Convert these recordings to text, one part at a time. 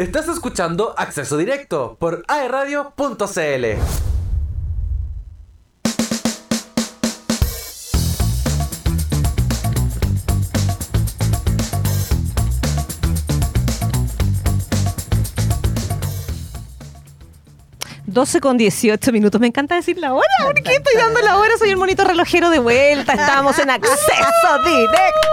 Estás escuchando Acceso Directo por aeradio.cl. ...12 con 18 minutos. Me encanta decir la hora. ¿Por qué estoy dando la hora? Soy el monito relojero de vuelta. Estamos en acceso directo.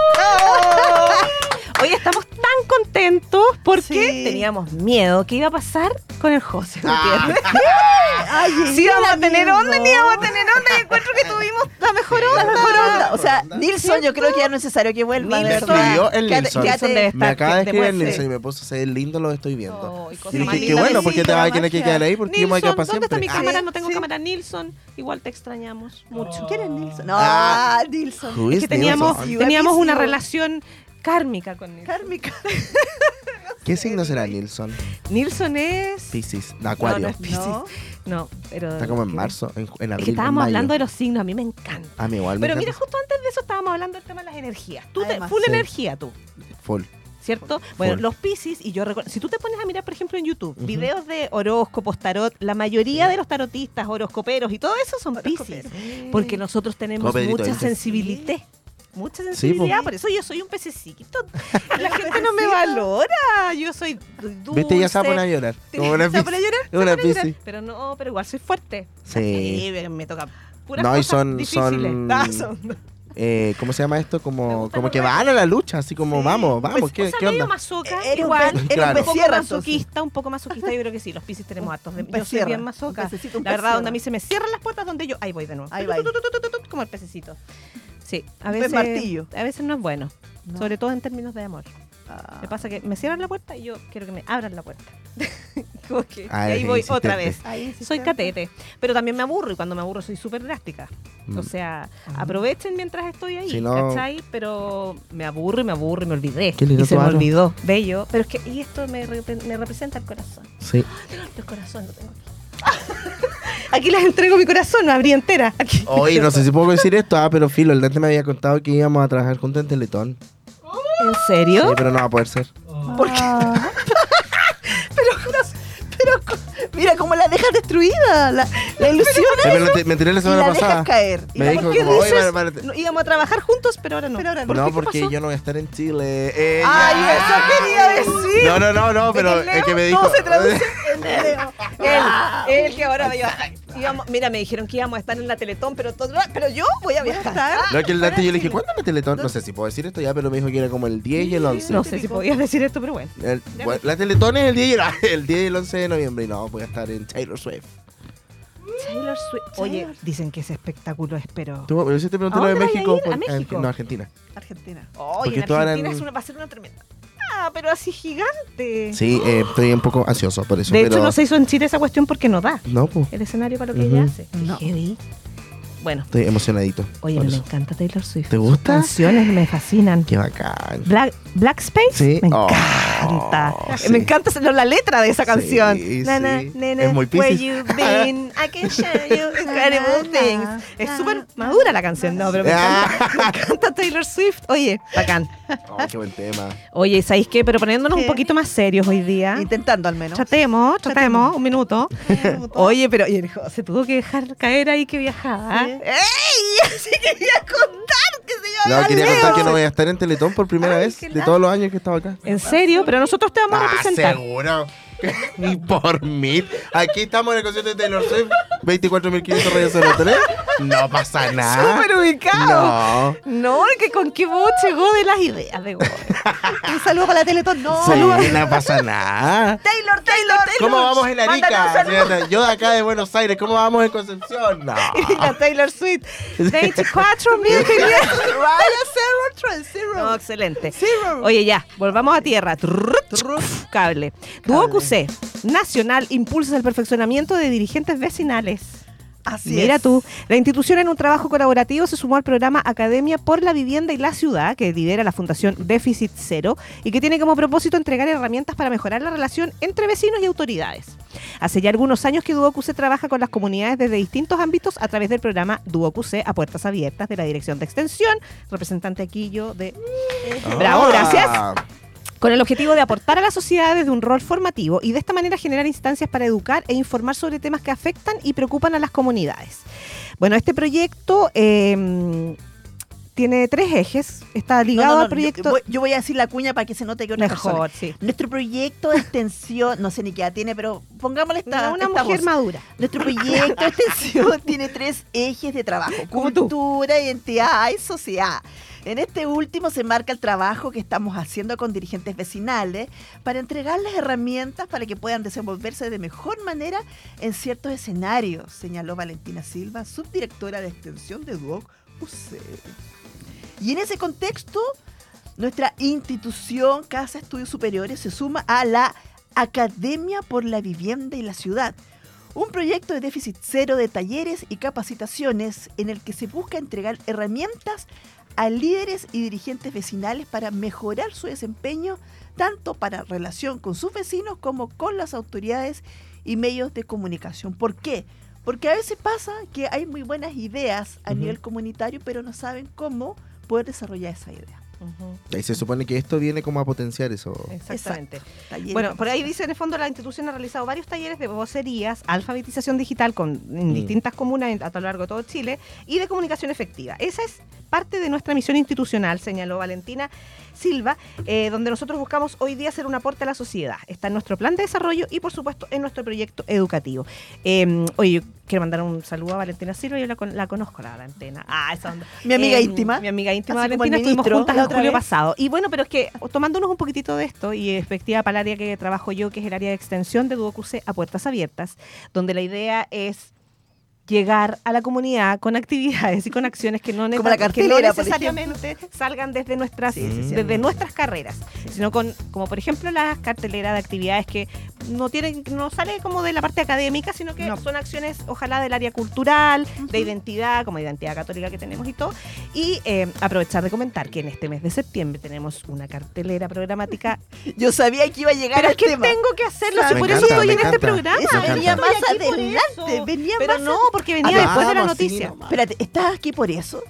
Hoy estamos tan contentos porque Sí. teníamos miedo. ¿Qué iba a pasar con el José Ah. Ay, Si íbamos a tener onda, ni íbamos a tener onda. Y encuentro que tuvimos la mejor onda. La mejor onda. O sea, Nilsson, yo creo que ya no es necesario que vuelva. Nilsson. el Nilsson. Nilsson Me acaba de que escribir el demuestre. Nilsson y me puso a ser lindo, lo estoy viendo. Cosa y dije, qué bueno, porque te vas a tener que quedar ahí porque yo me voy a Nilsson, ¿dónde está mi cámara? Ah, No tengo sí. cámara. Nilsson, igual te extrañamos mucho. ¿Quién es Nilsson? No, Ah. Nilsson. Es que teníamos, Nilsson? teníamos una relación kármica con Nilsson. Kármica. ¿Qué signo será Nilsson? Nilsson es... Pisces, de No, Acuario. no es Piscis. No. No, pero... Está como en marzo, en, en abril. Es que estábamos en mayo. hablando de los signos, a mí me encanta. A mí igual me Pero mira, justo antes de eso estábamos hablando del tema de las energías. Tú te, full Sí. energía tú, Full. ¿cierto? Bueno, Full. los Piscis, y yo recuerdo, si tú te pones a mirar, por ejemplo, en YouTube, videos de horóscopos, tarot, la mayoría de los tarotistas, horoscoperos y todo eso son Piscis. Porque nosotros tenemos mucha sensibilidad. Mucha sensibilidad, por eso yo soy un pececito. La gente no me valora. Yo soy dulce. Viste, ya se va a poner a llorar. ¿Se va a poner a llorar? Una. Pero no, pero igual soy fuerte. Sí. me- me toca puras No, y cosas son- difíciles. son- Ah, son- Eh, ¿Cómo se llama esto? Como, como que van a la lucha, así como Sí. vamos, vamos, Pues, ¿qué, o sea, qué medio onda? masoca, un igual. un Claro. Un poco masoquista, un poco masoquista. Yo creo que sí, los piscis tenemos hartos. de- Yo soy bien masoca. La verdad, donde a mí se me cierran las puertas, donde yo, ahí voy de nuevo. Ahí. Como el pececito. Sí, a veces, martillo. a veces no es bueno. No. Sobre todo en términos de amor. Ah. Me pasa que me cierran la puerta y yo quiero que me abran la puerta. Como que- y Ah, ahí voy insistente. otra vez. Soy catete, pero también me aburro y cuando me aburro soy súper drástica. Mm. O sea, aprovechen mientras estoy ahí, Si no- ¿cachai? Pero me aburro y me aburro y me olvidé. Qué lindo y se me aro. olvidó. Bello. Pero es que, y esto me, repre- me representa el corazón. Sí. El corazón lo tengo aquí. Aquí les entrego mi corazón, me abrí entera. Aquí. Oye, no sé si puedo decir esto, ah, pero Filo, el Dante me había contado que íbamos a trabajar juntos en Teletón. ¿En serio? Sí, pero no va a poder ser. ¿Por qué? mira cómo la dejas destruida, la ilusión. Sí, pero me- me enteré la semana la pasada. dejas caer. Y Me dijo ¿Por qué como, oye, dices? vale, vale, No, íbamos a trabajar juntos, pero ahora no. Pero ahora ¿Por no? ¿Qué porque yo no voy a estar en Chile. Eh, Ay, ya. eso quería decir. No, no, no, no, pero el que me dijo. todo se traduce en Leo. Él, él que ahora iba- íbamos, mira, me dijeron que íbamos a estar en la Teletón, pero todo, pero yo voy a viajar. No, que el Dante yo le dije, ¿cuándo es la Teletón? No sé si puedo decir esto ya, pero me dijo que era como el 10 y el 11. No sé si podías decir esto, pero bueno. El- bueno, la Teletón es el 10, y el, el 10 y el 11 de noviembre y no, voy a estar en Taylor Swift. Taylor Swift. Oye, dicen que ese espectáculo es, pero. Tú, pero yo te pregunté ¿A lo de a México. ir? ¿A por- México? no, Argentina. Argentina. Oye, en Argentina en- es una, va a ser una tremenda. Ah, pero así gigante. Sí, eh, estoy un poco ansioso por eso. de pero... hecho, no se hizo en Chile esa cuestión porque no da No, pues, el escenario para lo que Ujú. ella hace. Qué No. heavy. Bueno, estoy emocionadito. oye, me eso. encanta Taylor Swift. ¿Te Sus gusta? canciones me fascinan. Qué bacán. Black, Black Space Sí. me Oh, encanta. sí. Me encanta la letra de esa canción. sí. Nana, nana, Es muy where you been, I can show you incredible things. Es súper madura la canción, no, pero me encanta, me encanta Taylor Swift. Oye, bacán. Oh, qué buen tema. Oye, ¿sabéis qué? Pero poniéndonos un poquito más serios hoy día. Intentando al menos. Tratemos, tratemos, un minuto. Oye, Oye, pero hijo se tuvo que dejar caer ahí que viajaba. ¡Ey! Así quería contar que se iba a No, quería contar que no voy a estar en Teletón por primera Ay, vez de todos los años que he estado acá. En serio, pero nosotros te vamos a Ah, representar. seguro. Ni por mil. Aquí estamos en el concierto de Taylor Swift. 24.500 rayos en el No pasa nada. Súper ubicado. No. No, que con qué voz llegó de las ideas de. Un saludo para la Teletón. No. Sí, no pasa nada. Taylor, Taylor, ¿Cómo vamos en un Arica? Yo de acá de Buenos Aires, ¿cómo vamos en Concepción? No. Y la Taylor Swift. 24 mil Raya Zero, Trend Zero. No, excelente. Zero. Oye, ya, volvamos a tierra. Cable. Duo QC, Nacional impulsa el perfeccionamiento de dirigentes vecinales. Así Mira es. tú, la institución en un trabajo colaborativo se sumó al programa Academia por la Vivienda y la Ciudad, que lidera la Fundación Déficit Cero y que tiene como propósito entregar herramientas para mejorar la relación entre vecinos y autoridades. Hace ya algunos años que DuoQC trabaja con las comunidades desde distintos ámbitos a través del programa DuoQC a puertas abiertas de la Dirección de Extensión, representante aquí yo de... Bravo, gracias. Con el objetivo de aportar a la sociedad desde un rol formativo y de esta manera generar instancias para educar e informar sobre temas que afectan y preocupan a las comunidades. Bueno, este proyecto eh, tiene tres ejes, está ligado no, no, al proyecto... Yo, voy- yo voy a decir la cuña para que se note que una persona. Mejor, sí. Nuestro proyecto de extensión, no sé ni qué edad tiene, pero pongámosle esta, una esta mujer voz. madura. Nuestro proyecto de extensión tiene tres ejes de trabajo: tú. cultura, identidad y sociedad. En este último se marca el trabajo que estamos haciendo con dirigentes vecinales para entregarles herramientas para que puedan desenvolverse de mejor manera en ciertos escenarios, señaló Valentina Silva, subdirectora de extensión de Duoc UC. Y en ese contexto, nuestra institución Casa Estudios Superiores se suma a la Academia por la Vivienda y la Ciudad, un proyecto de déficit cero de talleres y capacitaciones en el que se busca entregar herramientas a líderes y dirigentes vecinales para mejorar su desempeño tanto para relación con sus vecinos como con las autoridades y medios de comunicación. ¿Por qué? Porque a veces pasa que hay muy buenas ideas a nivel comunitario, pero no saben cómo poder desarrollar esa idea. Y se supone que esto viene como a potenciar eso. Exactamente. Bueno, por ahí dice, en el fondo, la institución ha realizado varios talleres de vocerías, alfabetización digital con, en Mm. distintas comunas en- a lo largo de todo Chile y de comunicación efectiva. Esa es parte de nuestra misión institucional, señaló Valentina Silva, eh, donde nosotros buscamos hoy día hacer un aporte a la sociedad. Está en nuestro plan de desarrollo y, por supuesto, en nuestro proyecto educativo. Eh, oye, yo quiero mandar un saludo a Valentina Silva, yo la, la conozco, la Valentina. Ah, esa onda. Mi amiga Eh, íntima. Mi amiga íntima Así Valentina, estuvimos juntas el julio vez. pasado. Y bueno, pero es que tomándonos un poquitito de esto y efectiva para el área que trabajo yo, que es el área de extensión de Duocuce a puertas abiertas, donde la idea es llegar a la comunidad con actividades y con acciones que no, Como neta- la que no cartelera, por necesariamente salgan desde nuestras Sí, sí, sí. desde nuestras carreras, sino con como por ejemplo la cartelera de actividades que no tienen no sale como de la parte académica, sino que No. son acciones ojalá del área cultural, de identidad, como identidad católica que tenemos y todo, y eh, aprovechar de comentar que en este mes de septiembre tenemos una cartelera programática. Yo sabía que iba a llegar Pero al es que tema. tengo que hacerlo, si por eso estoy en este encanta. programa. Eso Me venía más adelante. Venía Pero más no, porque venía Ah, después de la sí, noticia. nomás. Espérate, ¿estás aquí por eso?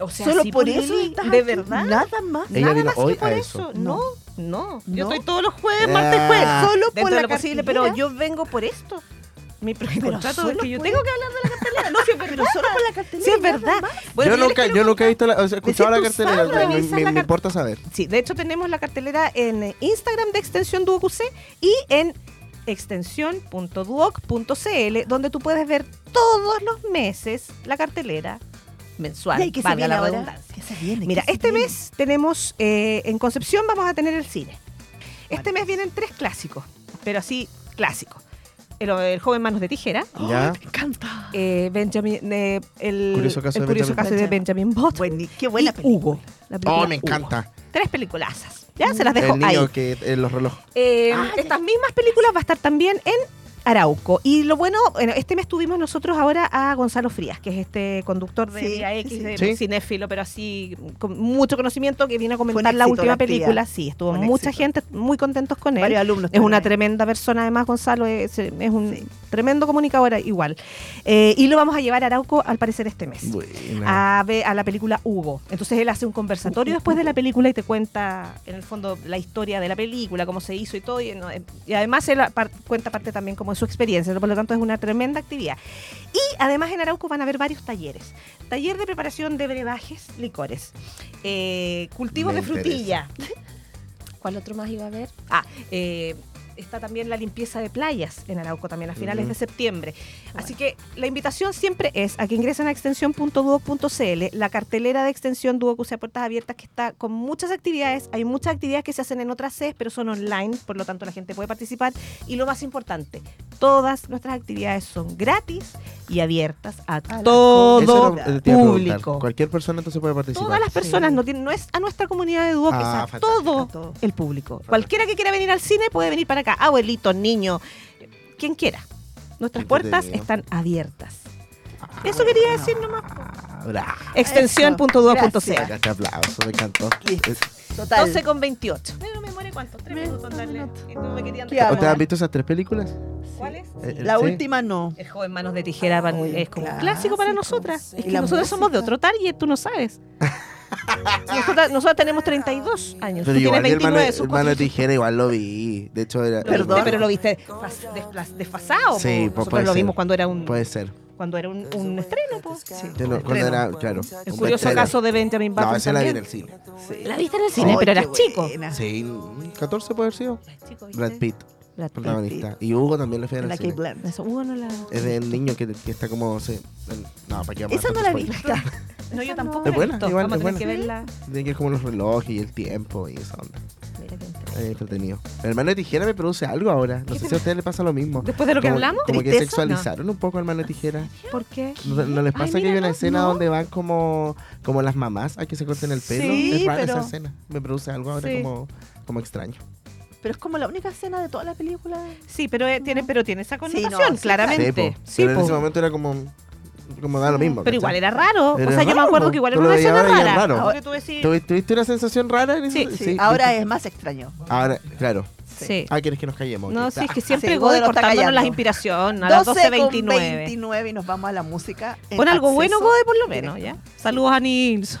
O sea, ¿Solo sí, por eso estás ¿De aquí? verdad? Nada más. Ella Nada más que por eso. No, no. Yo estoy todos los jueves, martes, jueves. Ah. Solo Dentro por la lo posible, cartelera. pero yo vengo por esto. Mi contrato es que yo tengo que hablar de la cartelera. No, si es verdad. Pero solo por la cartelera. Sí, es verdad. Bueno, yo, nunca, yo nunca he visto la, o sea, Decir escuchado la cartelera, sabes, me, revisar me- la me car- importa saber. Sí, de hecho tenemos la cartelera en Instagram de Extensión DuoQC y en extensión.duoc.cl, donde tú puedes ver todos los meses la cartelera mensual. ¿Y ahí qué se valga la ahora? redundancia. ¿Qué se viene? Mira, ¿Qué se este viene? mes tenemos, eh, en Concepción vamos a tener el cine. Este mes vienen tres clásicos, pero así clásicos. El, el joven Manos de Tijera, Ya. Me encanta. eh, Benjamin, eh, el Curioso caso el de curioso Benjamin caso de Button. Benjamin Bott Buen- qué buena y película. Hugo. la película Oh, me Hugo. encanta. Tres peliculazas. Ya se las dejo El niño ahí. que en los relojes. Eh, Ah, ya. estas mismas películas va a estar también en Arauco. Y lo bueno, bueno, este mes tuvimos nosotros ahora a Gonzalo Frías, que es este conductor de Sí, Vía X, sí, de Sí. cinéfilo, pero así con mucho conocimiento, que vino a comentar la última la película. Sí, estuvo un mucha éxito. gente muy contentos con él. Varios alumnos. Es una tremenda persona, además, Gonzalo es, es un tremendo comunicador igual. Eh, y lo vamos a llevar a Arauco, al parecer, este mes. A, a la película Hugo. Entonces él hace un conversatorio después de la película y te cuenta, en el fondo, la historia de la película, cómo se hizo y todo. Y, no, eh, y además él apar- cuenta parte también como de su experiencia. Por lo tanto, es una tremenda actividad. Y además en Arauco van a haber varios talleres. Taller de preparación de brebajes, licores. Eh, cultivos Me de frutilla. ¿Cuál otro más iba a haber? Ah, eh, está también la limpieza de playas en Arauco también a finales de septiembre. Así que la invitación siempre es a que ingresen a extensión.duoc.cl, la cartelera de extensión Duoc a puertas abiertas que está con muchas actividades. Hay muchas actividades que se hacen en otras sedes, pero son online, por lo tanto la gente puede participar. Y lo más importante, todas nuestras actividades son gratis y abiertas a la todo era- público. Cualquier persona entonces puede participar. Todas las personas, Sí. no, tienen- no es a nuestra comunidad de Duoc, Ah, es a todo A todo. el público. Cualquiera que quiera venir al cine puede venir para acá, abuelitos, niños, quien quiera. Nuestras puertas están abiertas. Eso quería decir nomás. Bravo. Extensión.duoc.cl. Gracias. Este aplauso, me encantó. Total. 12 con 28. No me muere cuánto, tres Me- minutos darle. ¿Ustedes han visto esas tres películas? ¿Cuáles? Eh, La sí. última no. El joven manos de tijera es como un clásico, clásico para sí. nosotras. Es que la nosotros somos de otro target, tú no sabes. Nosotras, nosotras tenemos 32 años. Pero Tú igual tienes mi hermano, 29. son hermano cosas- tijera igual lo vi. De hecho, era. Perdón. pero lo viste desfasado. Sí, pues Nosotros puede lo ser. vimos cuando era un, Puede ser. Cuando era un, un estreno. Yo no- cuando Estreno. era, claro. El un curioso caso de Benjamin Button No, esa la vi en también. el cine. La viste en el cine, Ay, pero qué eras chico. buena. Sí, 14 puede haber sido. Brad Pitt, Brad Pitt. protagonista. Y Hugo también lo fue en La Kate cine. Blanchett. Hugo no la... Es del niño que, que está como. se- no, para qué vamos a Esa no la vi. spoiler. No, yo tampoco Es la he buena, visto. Vamos es tener que buena. verla. Tiene que ver como los relojes y el tiempo y esa onda. Mira qué interesante. Es entretenido. El hermano de tijera me produce algo ahora. No sé si a ustedes les pasa lo mismo. Después de lo que hablamos, Como que sexualizaron un poco al hermano de tijera. ¿por qué? ¿No, no les Ay, pasa que hay una escena no. donde van como, como las mamás a que se corten el pelo? Sí, es rara pero- esa escena. Me produce algo ahora Sí. como, como extraño. Pero es como la única escena de toda la película. Sí, pero eh, tiene, pero tiene esa Sí, connotación, no, sí, claramente. Sí, pero en ese momento era como, como da lo mismo. Pero igual era raro. Era o sea, yo me acuerdo que igual era una escena ahora rara. raro. Porque tú decís, ¿Tuvi- ¿Tuviste una sensación rara en Sí? Sí, ahora es más extraño. Ahora, claro. sí. Ah, ¿quieres que nos callemos? No, sí, es que siempre sí, está cortándonos las inspiraciones a las 12 con 12.29. 29 y nos vamos a la música. Pon algo bueno, Gode, por lo menos, ¿ya? Saludos a Nilsson.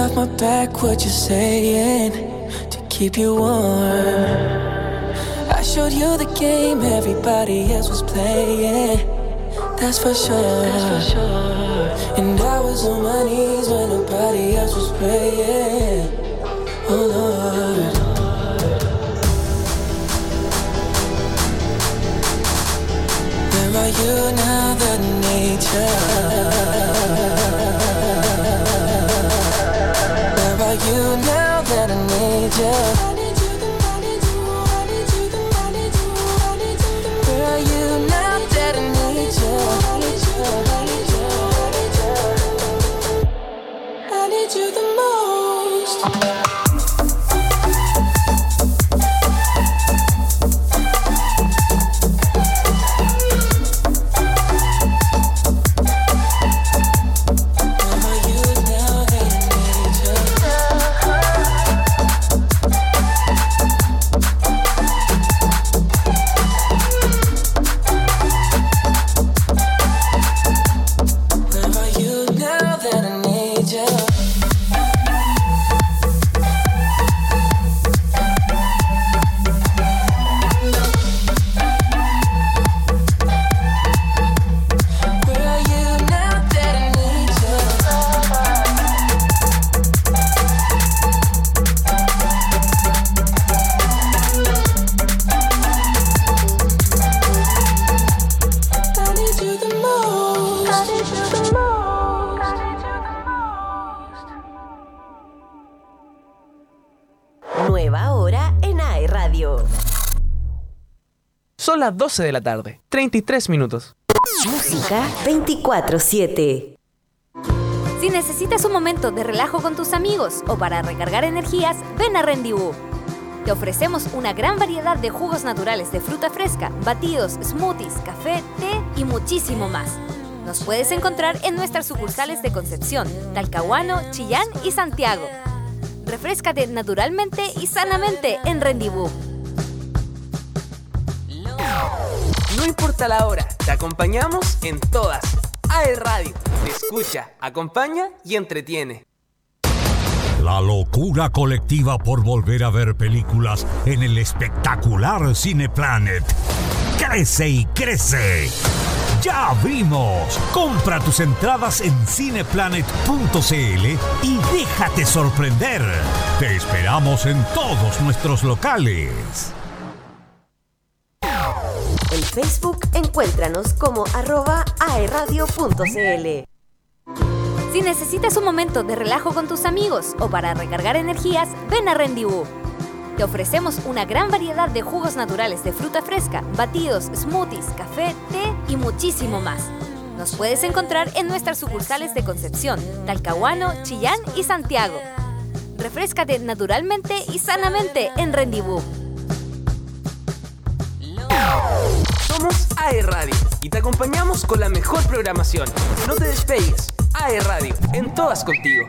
Off my back, what you're saying? To keep you warm. I showed you the game everybody else was playing. That's for sure. That's for sure. And I was on my knees when nobody else was praying. Oh Lord. Where are you now that I I las 12 de la tarde, 33 minutos. Música 24-7. Si necesitas un momento de relajo con tus amigos o para recargar energías, ven a Rendezvous. Te ofrecemos una gran variedad de jugos naturales de fruta fresca, batidos, smoothies, café, té y muchísimo más. Nos puedes encontrar en nuestras sucursales de Concepción, Talcahuano, Chillán y Santiago. Refrescate naturalmente y sanamente en Rendezvous. No importa la hora, te acompañamos en todas. AE Radio, te escucha, acompaña y entretiene. La locura colectiva por volver a ver películas en el espectacular Cineplanet. Crece y crece. Ya abrimos. Compra tus entradas en cineplanet.cl y déjate sorprender. Te esperamos en todos nuestros locales. Facebook encuéntranos como arroba aeradio.cl. Si necesitas un momento de relajo con tus amigos o para recargar energías, ven a Rendezvous. Te ofrecemos una gran variedad de jugos naturales de fruta fresca, batidos, smoothies, café, té y muchísimo más. Nos puedes encontrar en nuestras sucursales de Concepción, Talcahuano, Chillán y Santiago. Refrescate naturalmente y sanamente en Rendezvous. Somos AE Radio y te acompañamos con la mejor programación. No te despegues. AE Radio, en todas contigo.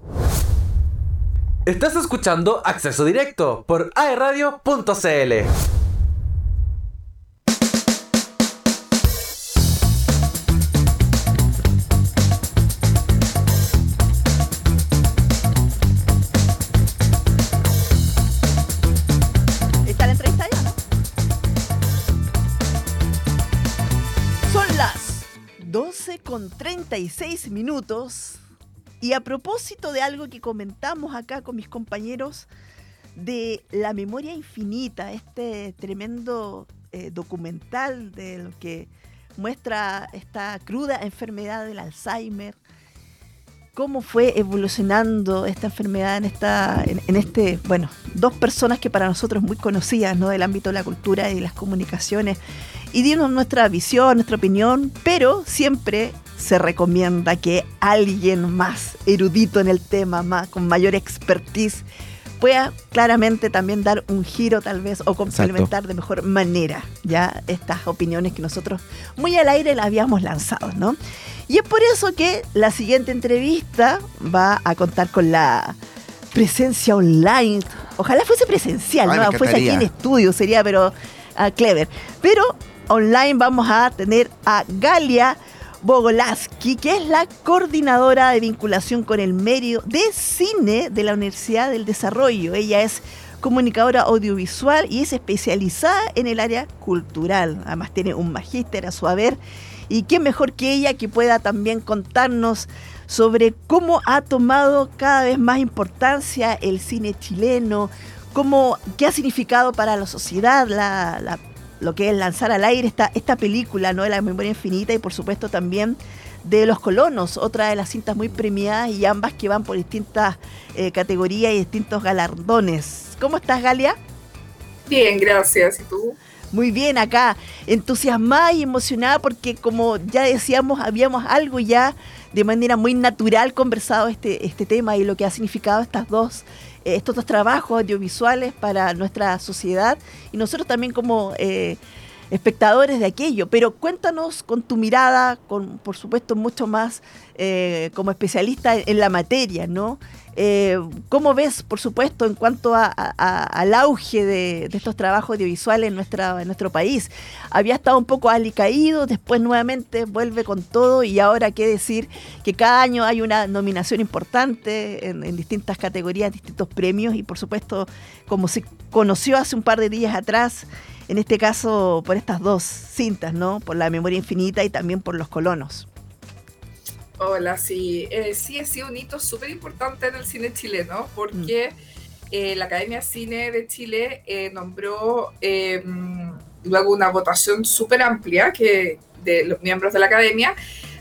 Estás escuchando Acceso Directo por aeradio.cl. ¿Está la entrevista ya, no? Son las 12 con 36 minutos. Y a propósito de algo que comentamos acá con mis compañeros de La Memoria Infinita, este tremendo eh, documental de lo que muestra esta cruda enfermedad del Alzheimer, cómo fue evolucionando esta enfermedad en esta en, este bueno dos personas que para nosotros muy conocidas no del ámbito de la cultura y las comunicaciones. Y dimos nuestra visión nuestra opinión pero siempre se recomienda que alguien más erudito en el tema más con mayor expertise pueda claramente también dar un giro tal vez o complementar de mejor manera ya estas opiniones que nosotros muy al aire las habíamos lanzado no y es por eso que la siguiente entrevista va a contar con la presencia online. Ojalá fuese presencial, Ay, ¿no? Fuese aquí en estudio, sería pero ah, clever. Pero online vamos a tener a Galia Bogolaski, que es la coordinadora de vinculación con el medio de cine de la Universidad del Desarrollo. Ella es comunicadora audiovisual y es especializada en el área cultural. Además tiene un magíster a su haber. Y qué mejor que ella que pueda también contarnos sobre cómo ha tomado cada vez más importancia el cine chileno, cómo, qué ha significado para la sociedad la, la- lo que es lanzar al aire esta, esta película ¿no? de la memoria infinita y por supuesto también de Los Colonos, otra de las cintas muy premiadas y ambas que van por distintas eh, categorías y distintos galardones. ¿Cómo estás, Galia? Bien, gracias. ¿Y tú? Muy bien, acá, entusiasmada y emocionada porque como ya decíamos, habíamos algo ya de manera muy natural conversado este, este tema y lo que ha significado estas dos, estos trabajos audiovisuales para nuestra sociedad y nosotros también como eh, espectadores de aquello. Pero cuéntanos con tu mirada, con por supuesto mucho más eh, como especialista en la materia, ¿no? Eh, ¿Cómo ves, por supuesto, en cuanto a- al auge de, estos trabajos audiovisuales en, en nuestro país? Había estado un poco alicaído, después nuevamente vuelve con todo y ahora qué decir que cada año hay una nominación importante en, en distintas categorías, distintos premios y por supuesto, como se conoció hace un par de días atrás, en este caso por estas dos cintas, ¿no? Por la memoria infinita y también por los colonos. Hola, sí. Eh, sí, ha sido un hito súper importante en el cine chileno porque eh, la Academia de Cine de Chile eh, nombró eh, luego una votación súper amplia que de los miembros de la Academia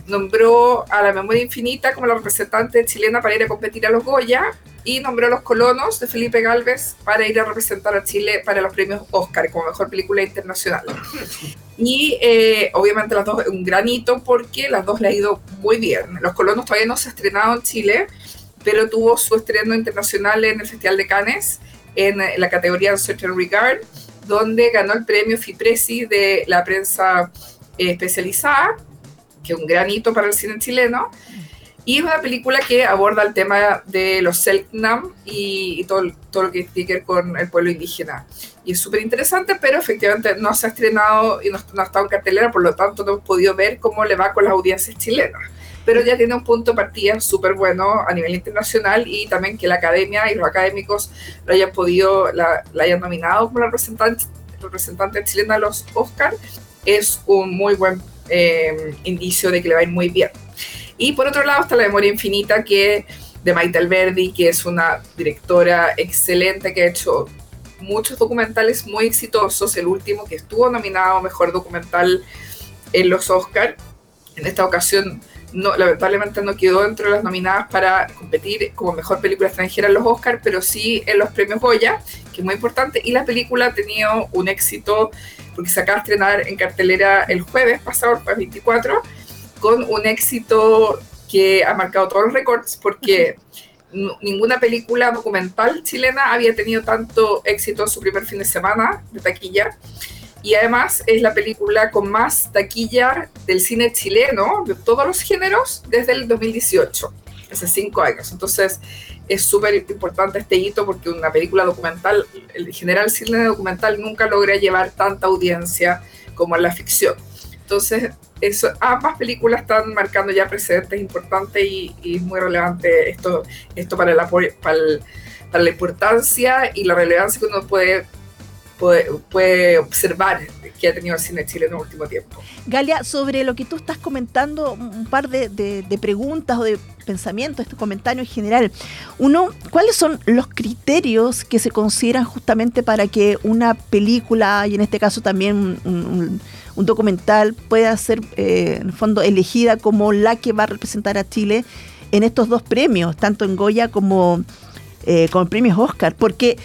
nombró a la Memoria Infinita como la representante chilena para ir a competir a los Goya y nombró a Los Colonos de Felipe Galvez para ir a representar a Chile para los premios Oscar como mejor película internacional. Y eh, obviamente las dos un gran hito porque las dos le ha ido muy bien. Los Colonos todavía no se ha estrenado en Chile, pero tuvo su estreno internacional en el Festival de Cannes en eh, la categoría Certain Regard, donde ganó el premio FIPRESI de la prensa eh, especializada, que es un gran hito para el cine chileno. Y es una película que aborda el tema de los Selknam y, y todo, todo lo que tiene que ver con el pueblo indígena. Y es súper interesante, pero efectivamente no se ha estrenado y no, no ha estado en cartelera, por lo tanto no hemos podido ver cómo le va con las audiencias chilenas. Pero ya tiene un punto de partida súper bueno a nivel internacional y también que la academia y los académicos lo hayan podido, la, la hayan nominado como representante, representante chilena a los Oscars, es un muy buen eh, indicio de que le va a ir muy bien. Y por otro lado está La Memoria Infinita, que de Maite Alberdi, que es una directora excelente que ha hecho muchos documentales muy exitosos. El último que estuvo nominado Mejor Documental en los Oscars. En esta ocasión, lamentablemente no quedó entre las nominadas para competir como Mejor Película Extranjera en los Oscars, pero sí en los premios Goya, que es muy importante. Y la película ha tenido un éxito porque se acaba de estrenar en cartelera el jueves pasado, el jueves 24 con un éxito que ha marcado todos los récords porque ninguna película documental chilena había tenido tanto éxito en su primer fin de semana de taquilla. Y además es la película con más taquilla del cine chileno, de todos los géneros, desde el 2018, hace cinco años. Entonces es súper importante este hito porque una película documental, en general el cine documental nunca logra llevar tanta audiencia como en la ficción. Entonces, eso, ambas películas están marcando ya precedentes importantes y, y muy relevante esto, esto para, la, para, el- para la importancia y la relevancia que uno puede, puede, puede observar que ha tenido el cine chileno en el último tiempo. Galia, sobre lo que tú estás comentando, un par de, de- de preguntas o de pensamientos, este comentario en general. Uno, ¿cuáles son los criterios que se consideran justamente para que una película, y en este caso también un, un- un documental, pueda ser, eh, en el fondo, elegida como la que va a representar a Chile en estos dos premios, tanto en Goya como eh, con premios Oscar? Porque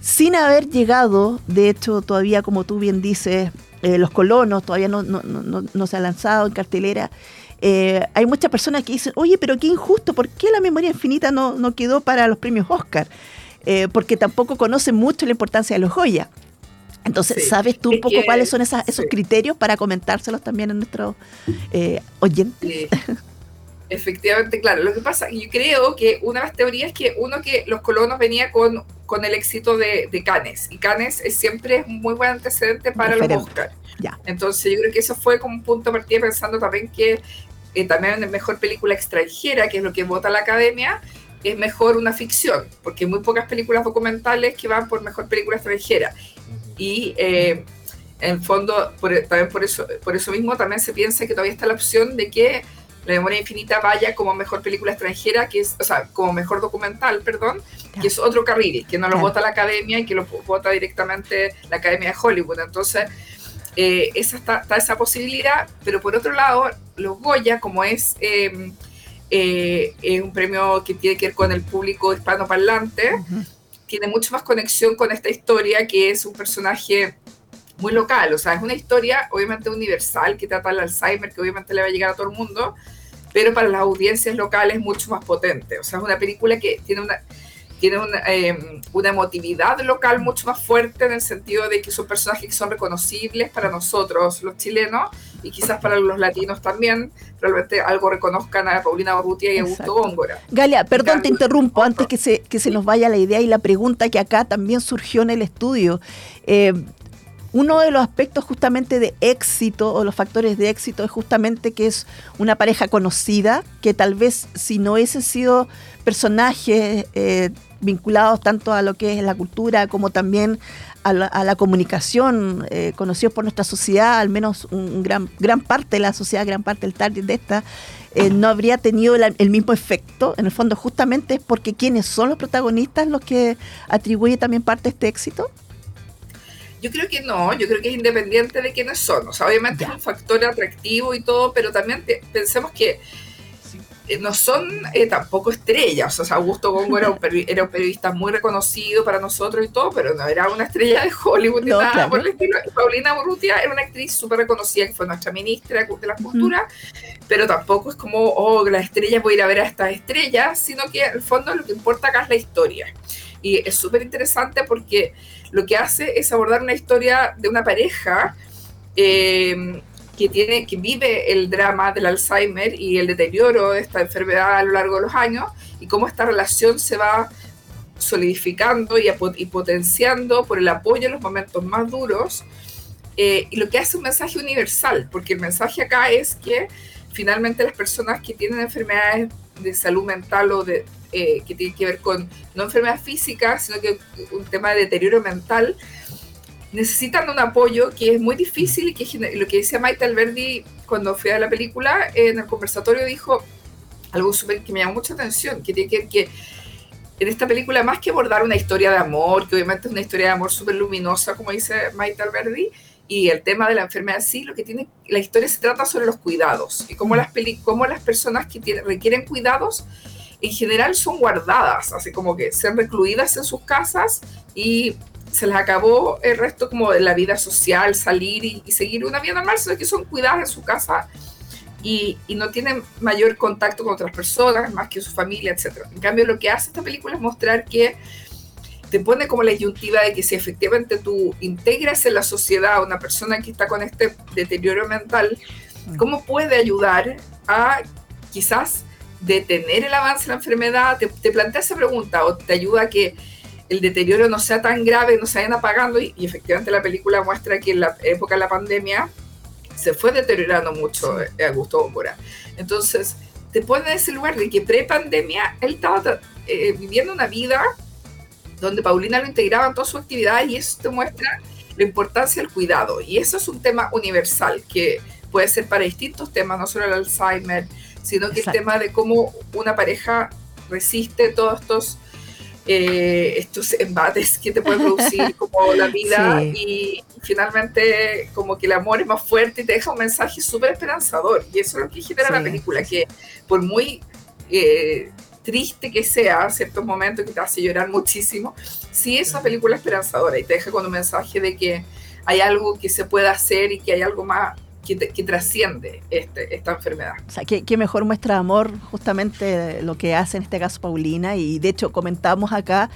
sin haber llegado, de hecho, todavía, como tú bien dices, eh, los colonos todavía no, no, no- no- se ha lanzado en cartelera. eh, hay muchas personas que dicen, oye, pero qué injusto, ¿por qué la memoria infinita no, quedó para los premios Oscar? Porque tampoco conocen mucho la importancia de los Goya. Entonces, Sí. ¿sabes tú un poco que- cuáles son esas, esos sí. criterios para comentárselos también a nuestros eh, oyentes? Sí. Efectivamente, claro. Lo que pasa, yo creo que una de las teorías es que uno que los colonos venía con, con el éxito de, de Cannes y Cannes es siempre un muy buen antecedente para Referente. los Oscars. Ya. Entonces yo creo que eso fue como un punto de partida pensando también que eh, también en mejor película extranjera, que es lo que vota la academia, es mejor una ficción, porque hay muy pocas películas documentales que van por mejor película extranjera. Y eh, en fondo, por, también por eso, por eso mismo también se piensa que todavía está la opción de que La Memoria Infinita vaya como mejor película extranjera, que es, o sea, como mejor documental, perdón, que es otro carril, que no lo Claro. vota la academia y que lo vota directamente la Academia de Hollywood. Entonces, eh, esa está, está esa posibilidad, pero por otro lado, los Goya, como es, eh, eh, es un premio que tiene que ver con el público hispanoparlante, tiene mucho más conexión con esta historia, que es un personaje muy local, o sea, es una historia obviamente universal que trata el Alzheimer, que obviamente le va a llegar a todo el mundo, pero para las audiencias locales mucho más potente. O sea, es una película que tiene una tiene una, eh, una emotividad local mucho más fuerte en el sentido de que son personajes que son reconocibles para nosotros, los chilenos, y quizás para los latinos también, realmente algo reconozcan a Paulina Urrutia y a Augusto. Góngora. Galia, perdón, te interrumpo antes que se, que se nos vaya la idea y la pregunta que acá también surgió en el estudio. Eh, uno de los aspectos justamente de éxito o los factores de éxito es justamente que es una pareja conocida, que tal vez si no hubiesen sido personajes eh, vinculados tanto a lo que es la cultura como también a la, a la comunicación, eh, conocidos por nuestra sociedad, al menos un, un gran, gran parte de la sociedad, gran parte del target de esta, eh, no habría tenido la- el mismo efecto. En el fondo, justamente es porque quienes son los protagonistas los que atribuye también parte de este éxito. Yo creo que no, yo creo que es independiente de quiénes son. O sea, obviamente es un factor atractivo y todo, pero también te- pensemos que no son eh, tampoco estrellas. O sea, Augusto Góngora era un, era un periodista muy reconocido para nosotros y todo, pero no era una estrella de Hollywood ni No, nada claro. por el estilo. Paulina Urrutia era una actriz súper reconocida, que fue nuestra ministra de la cultura, pero tampoco es como, oh, la estrella voy a ir a ver a estas estrellas, sino que en el fondo lo que importa acá es la historia. Y es súper interesante porque lo que hace es abordar una historia de una pareja eh, que, tiene, que vive el drama del Alzheimer y el deterioro de esta enfermedad a lo largo de los años y cómo esta relación se va solidificando y, potenciando por el apoyo en los momentos más duros. eh, y lo que hace un mensaje universal, porque el mensaje acá es que finalmente las personas que tienen enfermedades de salud mental o eh, que tienen que ver con no enfermedades físicas, sino que un tema de deterioro mental, necesitan un apoyo que es muy difícil y que lo que decía Maite Alberdi cuando fui a la película, en el conversatorio dijo algo súper que me llamó mucha atención, que tiene que ver que en esta película, más que abordar una historia de amor, que obviamente es una historia de amor súper luminosa, como dice Maite Alberdi, y el tema de la enfermedad sí, lo que tiene, la historia se trata sobre los cuidados y cómo las, peli, cómo las personas que tienen, requieren cuidados en general son guardadas, así como que sean recluidas en sus casas y se les acabó el resto como de la vida social, salir y, y seguir una vida normal, sino que son cuidadas en su casa y, y no tienen mayor contacto con otras personas, más que su familia, etc. En cambio, lo que hace esta película es mostrar que te pone como la disyuntiva de que si efectivamente tú integras en la sociedad a una persona que está con este deterioro mental, ¿cómo puede ayudar a quizás detener el avance de la enfermedad? Te, te plantea esa pregunta o te ayuda a que el deterioro no sea tan grave, no se vayan apagando y, y efectivamente la película muestra que en la época de la pandemia se fue deteriorando mucho eh, Augusto Góngora. Entonces, te pone en ese lugar de que pre-pandemia él estaba eh, viviendo una vida donde Paulina lo integraba en toda su actividad y eso te muestra la importancia del cuidado. Y eso es un tema universal que puede ser para distintos temas, no solo el Alzheimer, sino que Exacto. el tema de cómo una pareja resiste todos estos eh, estos embates que te pueden producir como la vida Sí. y finalmente como que el amor es más fuerte y te deja un mensaje súper esperanzador. Y eso es lo que genera la película que por muy eh, triste que sea ciertos momentos que te hace llorar muchísimo sí es una película esperanzadora y te deja con un mensaje de que hay algo que se puede hacer y que hay algo más que, que trasciende este, esta enfermedad O sea, qué, qué mejor muestra de amor justamente lo que hace en este caso Paulina y de hecho comentamos acá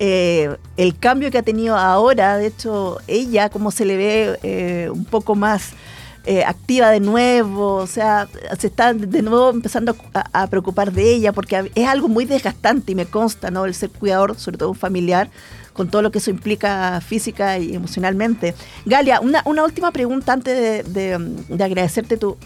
eh, el cambio que ha tenido ahora, de hecho ella como se le ve eh, un poco más eh, activa de nuevo, o sea, se está de nuevo empezando a, a preocupar de ella porque es algo muy desgastante y me consta, ¿no? El ser cuidador, sobre todo un familiar, con todo lo que eso implica física y emocionalmente. Galia, una, última pregunta antes de, de- de agradecerte tu,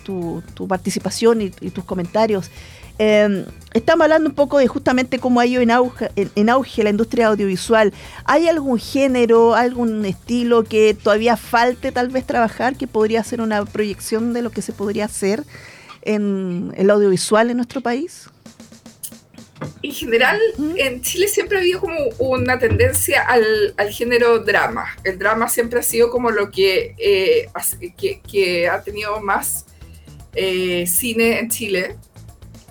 participación y, y tus comentarios. Eh, estamos hablando un poco de justamente cómo ha ido en auge, en, en auge la industria audiovisual. ¿Hay algún género, algún estilo que todavía falte tal vez trabajar, que podría ser una proyección de lo que se podría hacer en el audiovisual en nuestro país? En general, en Chile siempre ha habido como una tendencia al, al género drama. El drama siempre ha sido como lo que, eh, que, que ha tenido más eh, cine en Chile.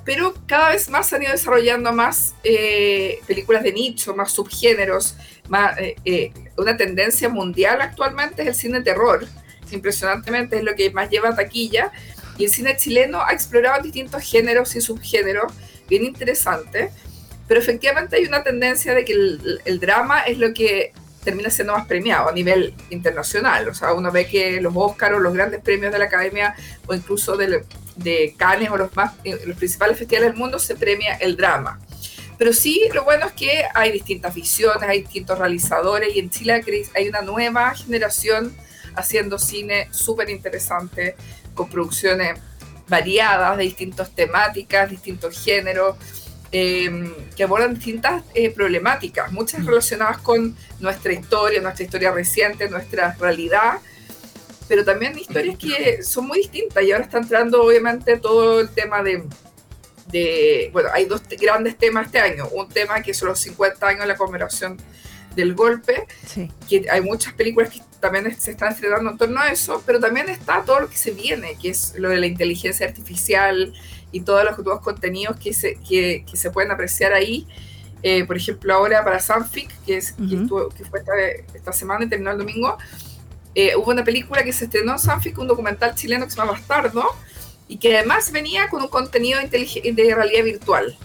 Pero cada vez más se han ido desarrollando más eh, películas de nicho, más subgéneros, más, eh, eh, una tendencia mundial actualmente es el cine terror. Impresionantemente es lo que más lleva taquilla. Y el cine chileno ha explorado distintos géneros y subgéneros bien interesante, pero efectivamente hay una tendencia de que el, el drama es lo que termina siendo más premiado a nivel internacional. O sea, uno ve que los Oscars o los grandes premios de la academia o incluso de, de Cannes o los, más, eh, los principales festivales del mundo se premia el drama. Pero sí, lo bueno es que hay distintas visiones, hay distintos realizadores y en Chile hay una nueva generación haciendo cine súper interesante, con producciones variadas, de distintas temáticas, distintos géneros, eh, que abordan distintas eh, problemáticas, muchas relacionadas con nuestra historia, nuestra historia reciente, nuestra realidad, pero también historias que son muy distintas y ahora está entrando obviamente todo el tema de, de bueno, hay dos grandes temas este año, un tema que son los 50 años de la conmemoración del golpe, Sí. que hay muchas películas que también se están estrenando en torno a eso, pero también está todo lo que se viene, que es lo de la inteligencia artificial y todos los nuevos contenidos que se, que, que se pueden apreciar ahí. Eh, por ejemplo, ahora para Sanfic, que, es, que, Ujú. estuvo- que fue esta, esta semana y terminó el domingo, eh, hubo una película que se estrenó en Sanfic, un documental chileno que se llama Bastardo, y que además venía con un contenido intelig- de realidad virtual.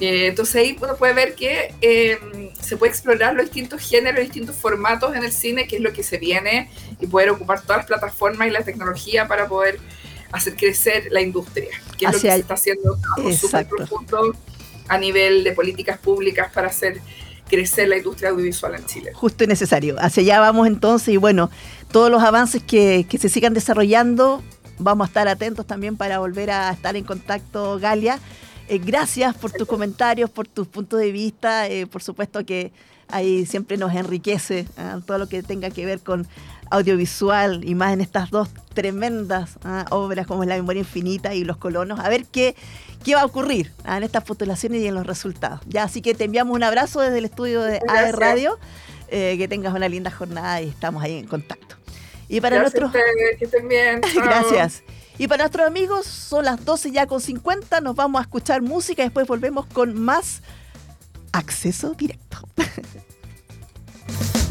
Eh, entonces ahí uno puede ver que eh, se puede explorar los distintos géneros, distintos formatos en el cine, que es lo que se viene, y poder ocupar todas las plataformas y la tecnología para poder hacer crecer la industria, que es lo Hacia que el- se está haciendo súper profundo a nivel de políticas públicas para hacer crecer la industria audiovisual en Chile. Justo y necesario. Hacia allá vamos entonces y bueno, todos los avances que, que se sigan desarrollando, vamos a estar atentos también para volver a estar en contacto, Galia. Eh, gracias por tus comentarios, por tus puntos de vista. eh, por supuesto que ahí siempre nos enriquece ah, todo lo que tenga que ver con audiovisual y más en estas dos tremendas ah, obras como es La Memoria Infinita y Los Colonos. A ver qué, qué va a ocurrir ah, en estas postulaciones y en los resultados. Ya, así que te enviamos un abrazo desde el estudio de AE. Radio. eh, que tengas una linda jornada y estamos ahí en contacto. Y para Gracias nuestros que estén bien. Gracias. Y para nuestros amigos, son las 12 ya con 50. Nos vamos a escuchar música y después volvemos con más acceso directo.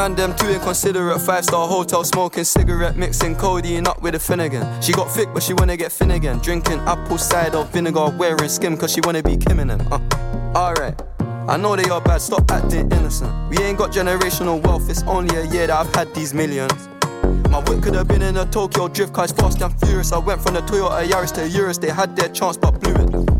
man them too inconsiderate. Five star hotel smoking cigarette, mixing codeine up with a Finnegan. She got thick, but she wanna get Finnegan. Drinking apple cider vinegar, wearing skim, cause she wanna be Kim and them. Uh, Alright. I know they are bad, stop acting innocent. We ain't got generational wealth, it's only a year that I've had these millions. My whip could have been in a Tokyo drift car, fast and furious. I went from the Toyota Yaris to Urus, they had their chance but blew it.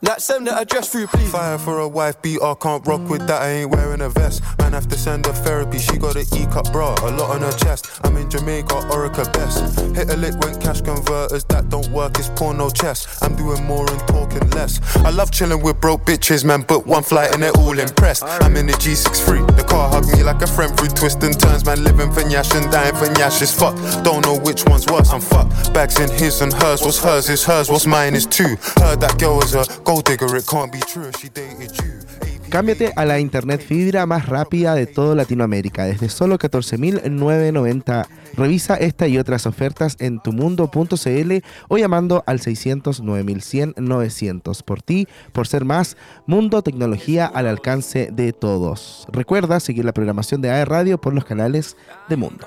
Like send the address through, please. Fire for a wife beater, can't rock with that, I ain't wearing a vest. Man, have to send her therapy, she got an E cup bra, a lot on her chest. I'm in Jamaica, Orica best. Hit a lick when cash converters, that don't work, it's porno chess. I'm doing more and talking less. I love chilling with broke bitches, man, but one flight and they're all impressed. I'm in the G63, the car hugged me like a friend through twists and turns, man, living for Nyash and dying for Nyash is fuck. Don't know which one's worse, I'm fucked. Bags in his and hers, what's hers is hers, what's mine is two. Heard that girl was a Cámbiate a la internet fibra más rápida de toda Latinoamérica desde solo 14.990. Revisa esta y otras ofertas en tumundo.cl o llamando al 600 9100 900. Por ti, por ser más, Mundo Tecnología al alcance de todos. Recuerda seguir la programación de AE Radio por los canales de Mundo.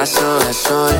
pedazo de sol,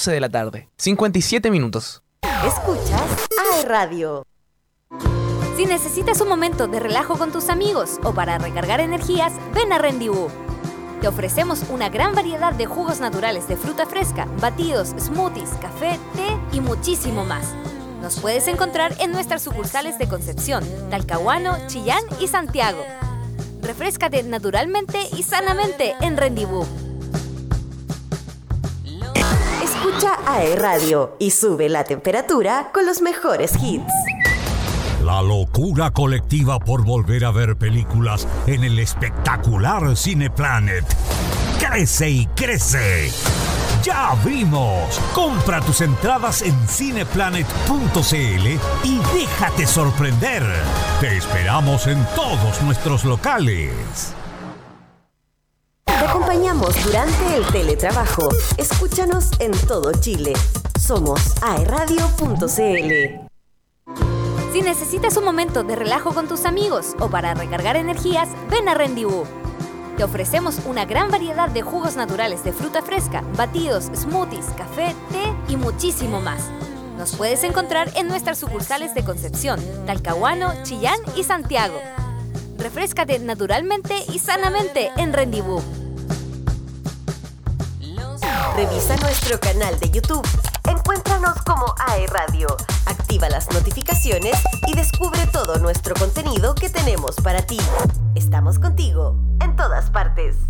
12 de la tarde, 57 minutos. Escuchas AE Radio. Si necesitas un momento de relajo con tus amigos o para recargar energías, ven a Rendezvous. Te ofrecemos una gran variedad de jugos naturales de fruta fresca, batidos, smoothies, café, té y muchísimo más. Nos puedes encontrar en nuestras sucursales de Concepción, Talcahuano, Chillán y Santiago. Refrescate naturalmente y sanamente en Rendezvous. Escucha AE Radio y sube la temperatura con los mejores hits. La locura colectiva por volver a ver películas en el espectacular Cineplanet. Crece y crece. ¡Ya vimos! Compra tus entradas en cineplanet.cl y déjate sorprender. Te esperamos en todos nuestros locales. Te acompañamos durante el teletrabajo. Escúchanos en todo Chile. Somos aeradio.cl. Si necesitas un momento de relajo con tus amigos o para recargar energías, ven a Rendezvous. Te ofrecemos una gran variedad de jugos naturales de fruta fresca, batidos, smoothies, café, té y muchísimo más. Nos puedes encontrar en nuestras sucursales de Concepción, Talcahuano, Chillán y Santiago. Refrescate naturalmente y sanamente en Rendezvous. Revisa nuestro canal de YouTube. Encuéntranos como AE Radio. Activa las notificaciones y descubre todo nuestro contenido que tenemos para ti. Estamos contigo en todas partes.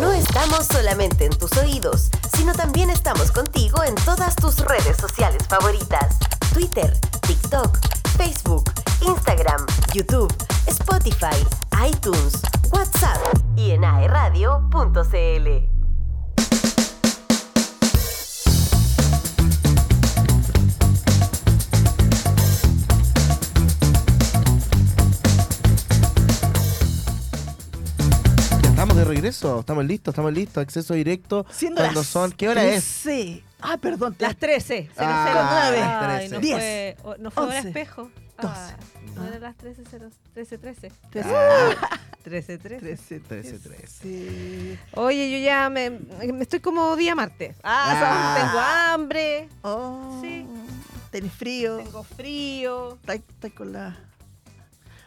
No estamos solamente en tus oídos, sino también estamos contigo en todas tus redes sociales favoritas. Twitter, TikTok, Facebook, Instagram, YouTube, Spotify, iTunes, WhatsApp y en aeradio.cl. de regreso, estamos listos, estamos listos. Acceso directo. Siendo cuando las son, ¿qué hora es? 13. Ah, perdón. Las 13. Ah, 09. las Ay, 13. no 10, fue, no fue hora 11, espejo. 12. Ah, no era las 13, 13, 13. Ah, 13, 13. 13, 13, 13. Sí. Oye, yo ya me, me estoy como día martes. Ah, Ah. tengo hambre, Oh, Sí. Tenés frío. tengo frío. Estás con la.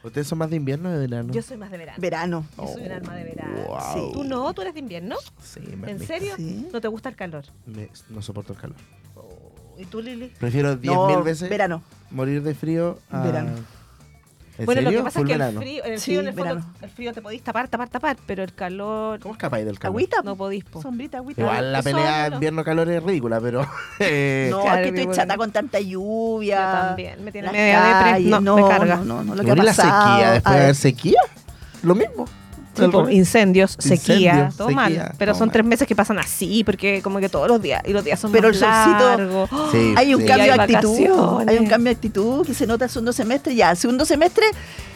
¿Ustedes son más de invierno o de verano? Yo soy más de verano. Verano. Yo soy un alma de verano. Wow. Sí. ¿Tú no? ¿Tú eres de invierno? Sí, me, ¿En serio? Sí. ¿No te gusta el calor? me- no soporto el calor. ¿Y tú, Lili? Prefiero 10.000 No, veces Verano. morir de frío a... Verano. ¿En Bueno, lo que pasa Full es que verano. el frío, en el Sí, frío, en el, fondo, el frío te podís tapar, tapar, tapar, pero el calor ¿Cómo escapáis del calor? Agüita. no podís. po. Sombrita, agüita. Igual la pelea no. invierno-calor es ridícula, pero... eh, No, Claro, es que estoy buena. chata con tanta lluvia. Yo también, me tiene media depre. calles, No, me carga. No, no, no, lo que ha la pasado. sequía, después de haber sequía, lo mismo. Incendios, sequía, Incendios, todo sequía, mal. Pero todo son mal. tres meses que pasan así, porque como que todos los días, y los días son Pero más el solcito-. Sí, Hay un sí. cambio de actitud. vacaciones. Hay un cambio de actitud que se nota el segundo semestre. Ya, el segundo semestre,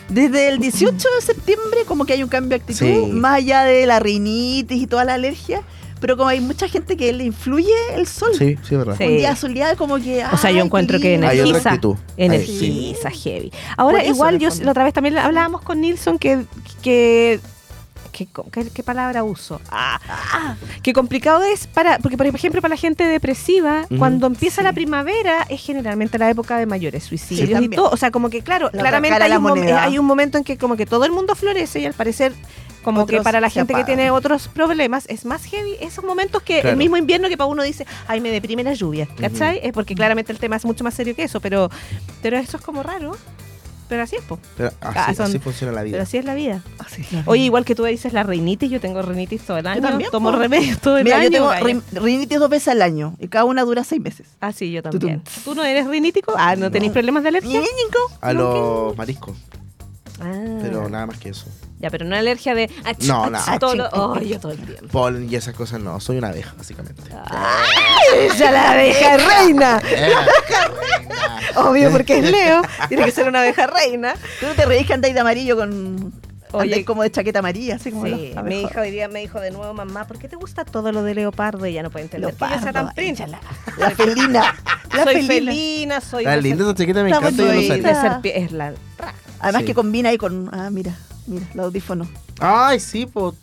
desde el 18 de septiembre, como que hay un cambio de actitud, Sí. más allá de la rinitis y toda la alergia. Pero como hay mucha gente que le influye el sol. Sí, sí, es verdad. Sí. Un día soleado, como que. O sea, yo encuentro que energiza. Energiza, heavy. Ahora, igual, yo la otra vez también hablábamos con Nilsson que. que que- ¿Qué, qué palabra uso? Ah, qué complicado es para, porque por ejemplo para la gente depresiva, cuando empieza Sí. la primavera es generalmente la época de mayores suicidios y todo, o sea, como que claro, La claramente hay un, hay momento en que como que todo el mundo florece y al parecer como que para la gente que tiene otros problemas es más heavy esos momentos que Claro. el mismo invierno que para uno dice, ay, me deprime la lluvia, ¿cachai? Es porque claramente el tema es mucho más serio que eso, pero, pero eso es como raro. Pero así es, po. Pero así, Ah, son- así funciona la vida. Pero así es la vida. Así es la Oye, igual que tú dices la rinitis, yo tengo rinitis todo el año. también, tomo po. remedios todo el Mira, año. yo tengo rinitis dos veces al año y cada una dura seis meses. Ah, sí, yo también. ¿Tú no eres rinítico? Ah, ¿no, tenéis problemas de alergia? A los mariscos, Ah. pero nada más que eso. Ya, pero no alergia de... ach, No, ach, no. todo oh, yo todo el tiempo. Polen y esas cosas no, soy una abeja, básicamente. ¡Ella la abeja reina! Eh, Obvio, porque es Leo. Tiene que ser una abeja reina. Tú no te reís que andáis de amarillo con. Oye, como de chaqueta amarilla, así como Sí, los mi hija hoy día me dijo de nuevo, mamá, ¿por qué te gusta todo lo de leopardo? Y ella no puede entender que yo sea Leopardo, tan princha. La felina. La soy felina. felina, soy La linda esa chaqueta me encanta, yo no de es la. Además Sí. que combina ahí con. Ah, mira, mira, los audífonos. Ay, sí, po.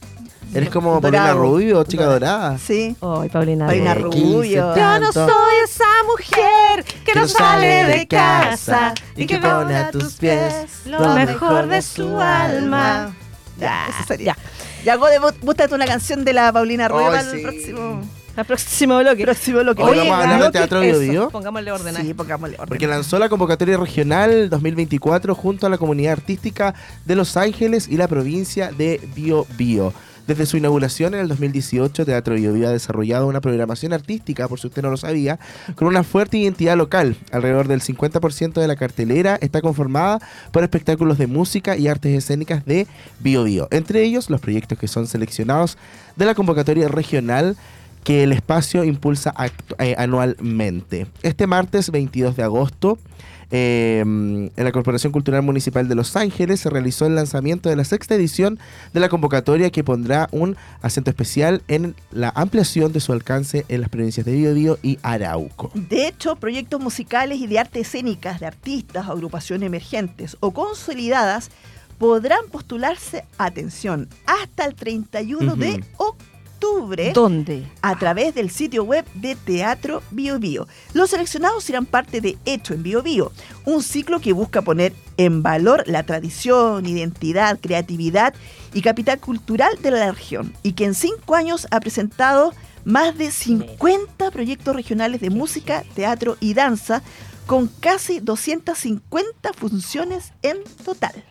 Eres como Dorado. Paulina Rubio, chica dorada. Sí. Ay, Paulina. Paulina Rubio. Rubio. Yo no soy esa mujer que no sale de casa y que pone a tus pies lo mejor de su alma. Ya, eso sería. Ya, bú- búscate una canción de la Paulina Rubio Ay, para el próximo, El próximo bloque. próximo bloque. Hoy vamos a hablar de Teatro eso. Bio Bio. Pongámosle orden Sí, pongámosle orden. Porque lanzó la convocatoria regional 2024 junto a la comunidad artística de Los Ángeles y la provincia de Bio Bio. Desde su inauguración en el 2018, Teatro Bio Bio ha desarrollado una programación artística, por si usted no lo sabía, con una fuerte identidad local. Alrededor del 50% de la cartelera está conformada por espectáculos de música y artes escénicas de Bio Bio. Entre ellos, los proyectos que son seleccionados de la convocatoria regional que el espacio impulsa eh, anualmente. Este martes 22 de agosto, eh, en la Corporación Cultural Municipal de Los Ángeles se realizó el lanzamiento de la sexta edición de la convocatoria que pondrá un acento especial en la ampliación de su alcance en las provincias de Biobío y Arauco. De hecho, proyectos musicales y de arte escénicas de artistas o agrupaciones emergentes o consolidadas podrán postularse, atención, hasta el 31 de Ujú. Octubre ¿Dónde? a través del sitio web de Teatro Bio Bio. Los seleccionados serán parte de Hecho en Bio Bio, un ciclo que busca poner en valor la tradición, identidad, creatividad y capital cultural de la región y que en cinco años ha presentado más de 50 proyectos regionales de música, teatro y danza con casi 250 funciones en total.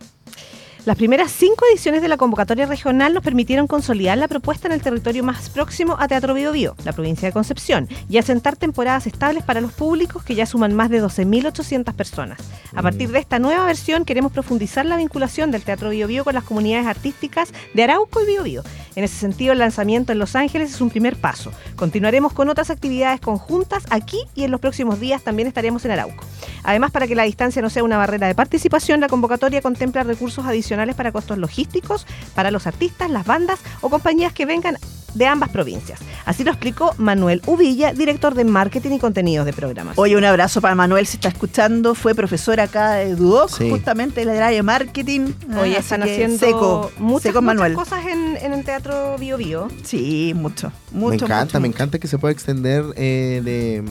Las primeras cinco ediciones de la convocatoria regional nos permitieron consolidar la propuesta en el territorio más próximo a Teatro Bio Bio, la provincia de Concepción, y asentar temporadas estables para los públicos que ya suman más de 12.800 personas. A partir de esta nueva versión queremos profundizar la vinculación del Teatro Bio Bio con las comunidades artísticas de Arauco y Bio Bio. En ese sentido, el lanzamiento en Los Ángeles es un primer paso. Continuaremos con otras actividades conjuntas aquí y en los próximos días también estaremos en Arauco. Además, para que la distancia no sea una barrera de participación, la convocatoria contempla recursos adicionales para costos logísticos para los artistas, las bandas o compañías que vengan de ambas provincias. Así lo explicó Manuel Uvilla, director de marketing y contenidos de programas. Oye, un abrazo para Manuel, si está escuchando. Fue profesor acá de Duoc, Sí. justamente en el área de marketing. Hoy Ah, están haciendo seco, muchas, seco muchas cosas en, en el Teatro Bio Bio. Sí, mucho, mucho. me encanta, mucho, me mucho. encanta que se pueda extender eh, de,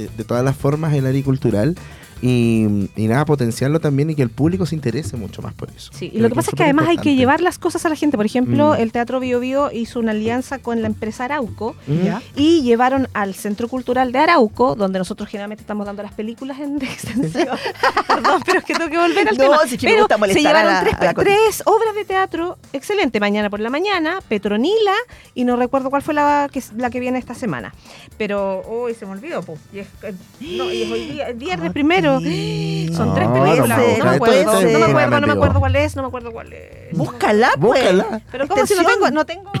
de- de todas las formas el área cultural y, y nada, potenciarlo también y que el público se interese mucho más por eso. Sí, y lo que pasa es que además hay que llevar las cosas a la gente. Por ejemplo, Mm. el Teatro Bio Bio hizo una alianza con la empresa Arauco Mm. Y llevaron al Centro Cultural de Arauco, donde nosotros generalmente estamos dando las películas en extensión. Perdón, pero es que tengo que volver al No, tema. si es que me pero se llevaron a la- tres, a la Connie. tres obras de teatro excelente. Mañana por la mañana, Petronila, y no recuerdo cuál fue la que, la que viene esta semana. Pero hoy se me olvidó, po. Y es, eh, no, y es hoy día, el viernes primero. Son No, tres películas. puede No, me acuerdo, puede no me acuerdo, no me Generalmente acuerdo digo. cuál es, no me acuerdo cuál es. Búscala, pues. Búscala. Pero ¿cómo si no tengo, no tengo,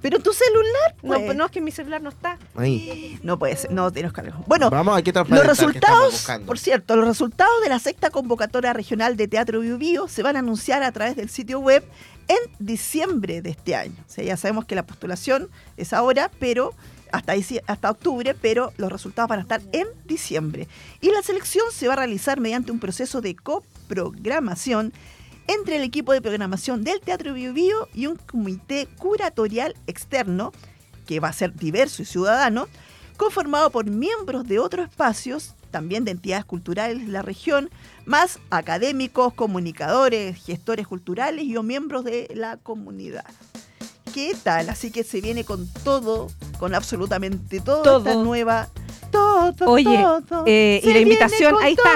Pero tu celular, no, pues. no es que mi celular no está. Ahí. No puede ser, no tienes cargo. Bueno, Vamos aquí a los que resultados, por cierto, los resultados de la sexta convocatoria regional de Teatro Bio Bio se van a anunciar a través del sitio web en diciembre de este año. O sea, ya sabemos que la postulación es ahora, pero hasta, hasta octubre, pero los resultados van a estar en diciembre. Y la selección se va a realizar mediante un proceso de coprogramación entre el equipo de programación del Teatro Bio Bio y un comité curatorial externo, que va a ser diverso y ciudadano, conformado por miembros de otros espacios, también de entidades culturales de la región, más académicos, comunicadores, gestores culturales y o miembros de la comunidad. ¿Qué tal? Así que se viene con todo, con absolutamente todo, Todo. esta nueva... Todo, Oye, todo. eh, y la invitación, ahí está.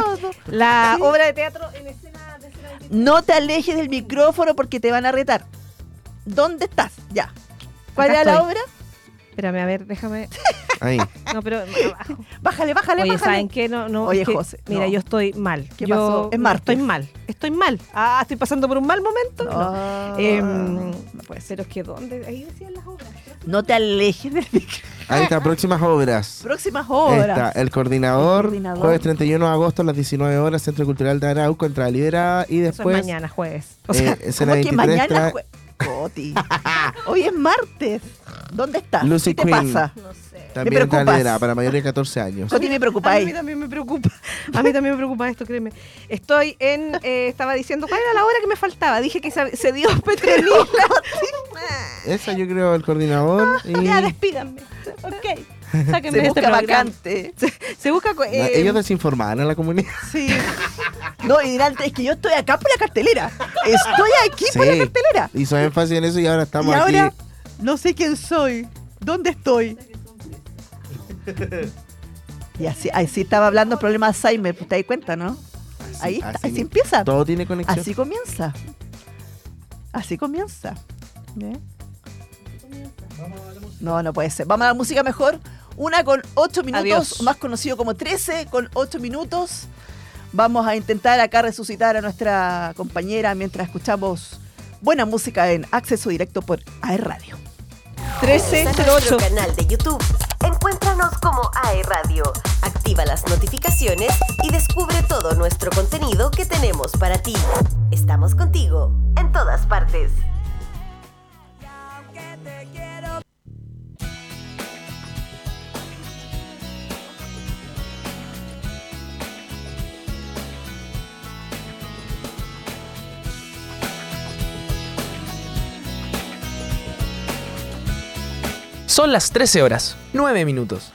La Sí. obra de teatro en escena de escena de- No te alejes del micrófono porque te van a retar. ¿Dónde estás? Ya. ¿Cuál Acá era la obra? Espérame, a ver, déjame. Ahí. No, pero abajo. Bájale, bájale, Oye, bájale. ¿saben qué? No, no, Oye, es que, José, Mira, no. yo estoy mal. ¿Qué Yo pasó? Es martes. Estoy mal. Estoy mal. Ah, estoy pasando por un mal momento. No. No, no puede ser. pero es que ¿dónde? Ahí decían las obras. No te alejes del micrófono. Ahí está, próximas obras. Próximas Está obras. el coordinador, El coordinador. jueves 31 de agosto a las 19 horas, Centro Cultural de Arauco, entrada libre y Eso después... es mañana, jueves. O eh, sea, escena ¿Cómo que 23 mañana? trae- jue- Coti. Hoy es martes. ¿Dónde estás? Lucy ¿Qué te Queen. pasa? no sé. También está preocupas. liderada para mayores de 14 años. A ti me preocupa A mí también me preocupa. A mí también me preocupa esto, créeme. Estoy en. eh, estaba diciendo, ¿cuál era la hora que me faltaba? Dije que se, se dio Petronila. Esa yo creo el coordinador. y- ya, despídanme. Ok. Sáquenme Se este busca vacante. Se, se busca. eh, Ellos desinformaban a la comunidad. Sí. No, y dirán, es que yo estoy acá por la cartelera. Estoy aquí por la cartelera. Hizo énfasis en eso y ahora estamos y ahora aquí. no sé quién soy. ¿Dónde estoy? Y así, así estaba hablando problema de Alzheimer, pues te das cuenta, ¿no? Ahí, está, así así empieza. Todo tiene conexión. Así comienza. Así comienza. No, no puede ser. Vamos a la música mejor. Una con 8 minutos, Adiós. más conocido como 13 con 8 minutos. Vamos a intentar acá resucitar a nuestra compañera mientras escuchamos buena música en acceso directo por AE Radio. Visita nuestro 1308. canal de YouTube. Encuéntranos como AE Radio. Activa las notificaciones y descubre todo nuestro contenido que tenemos para ti. Estamos contigo en todas partes. Son las 13 horas, 9 minutos.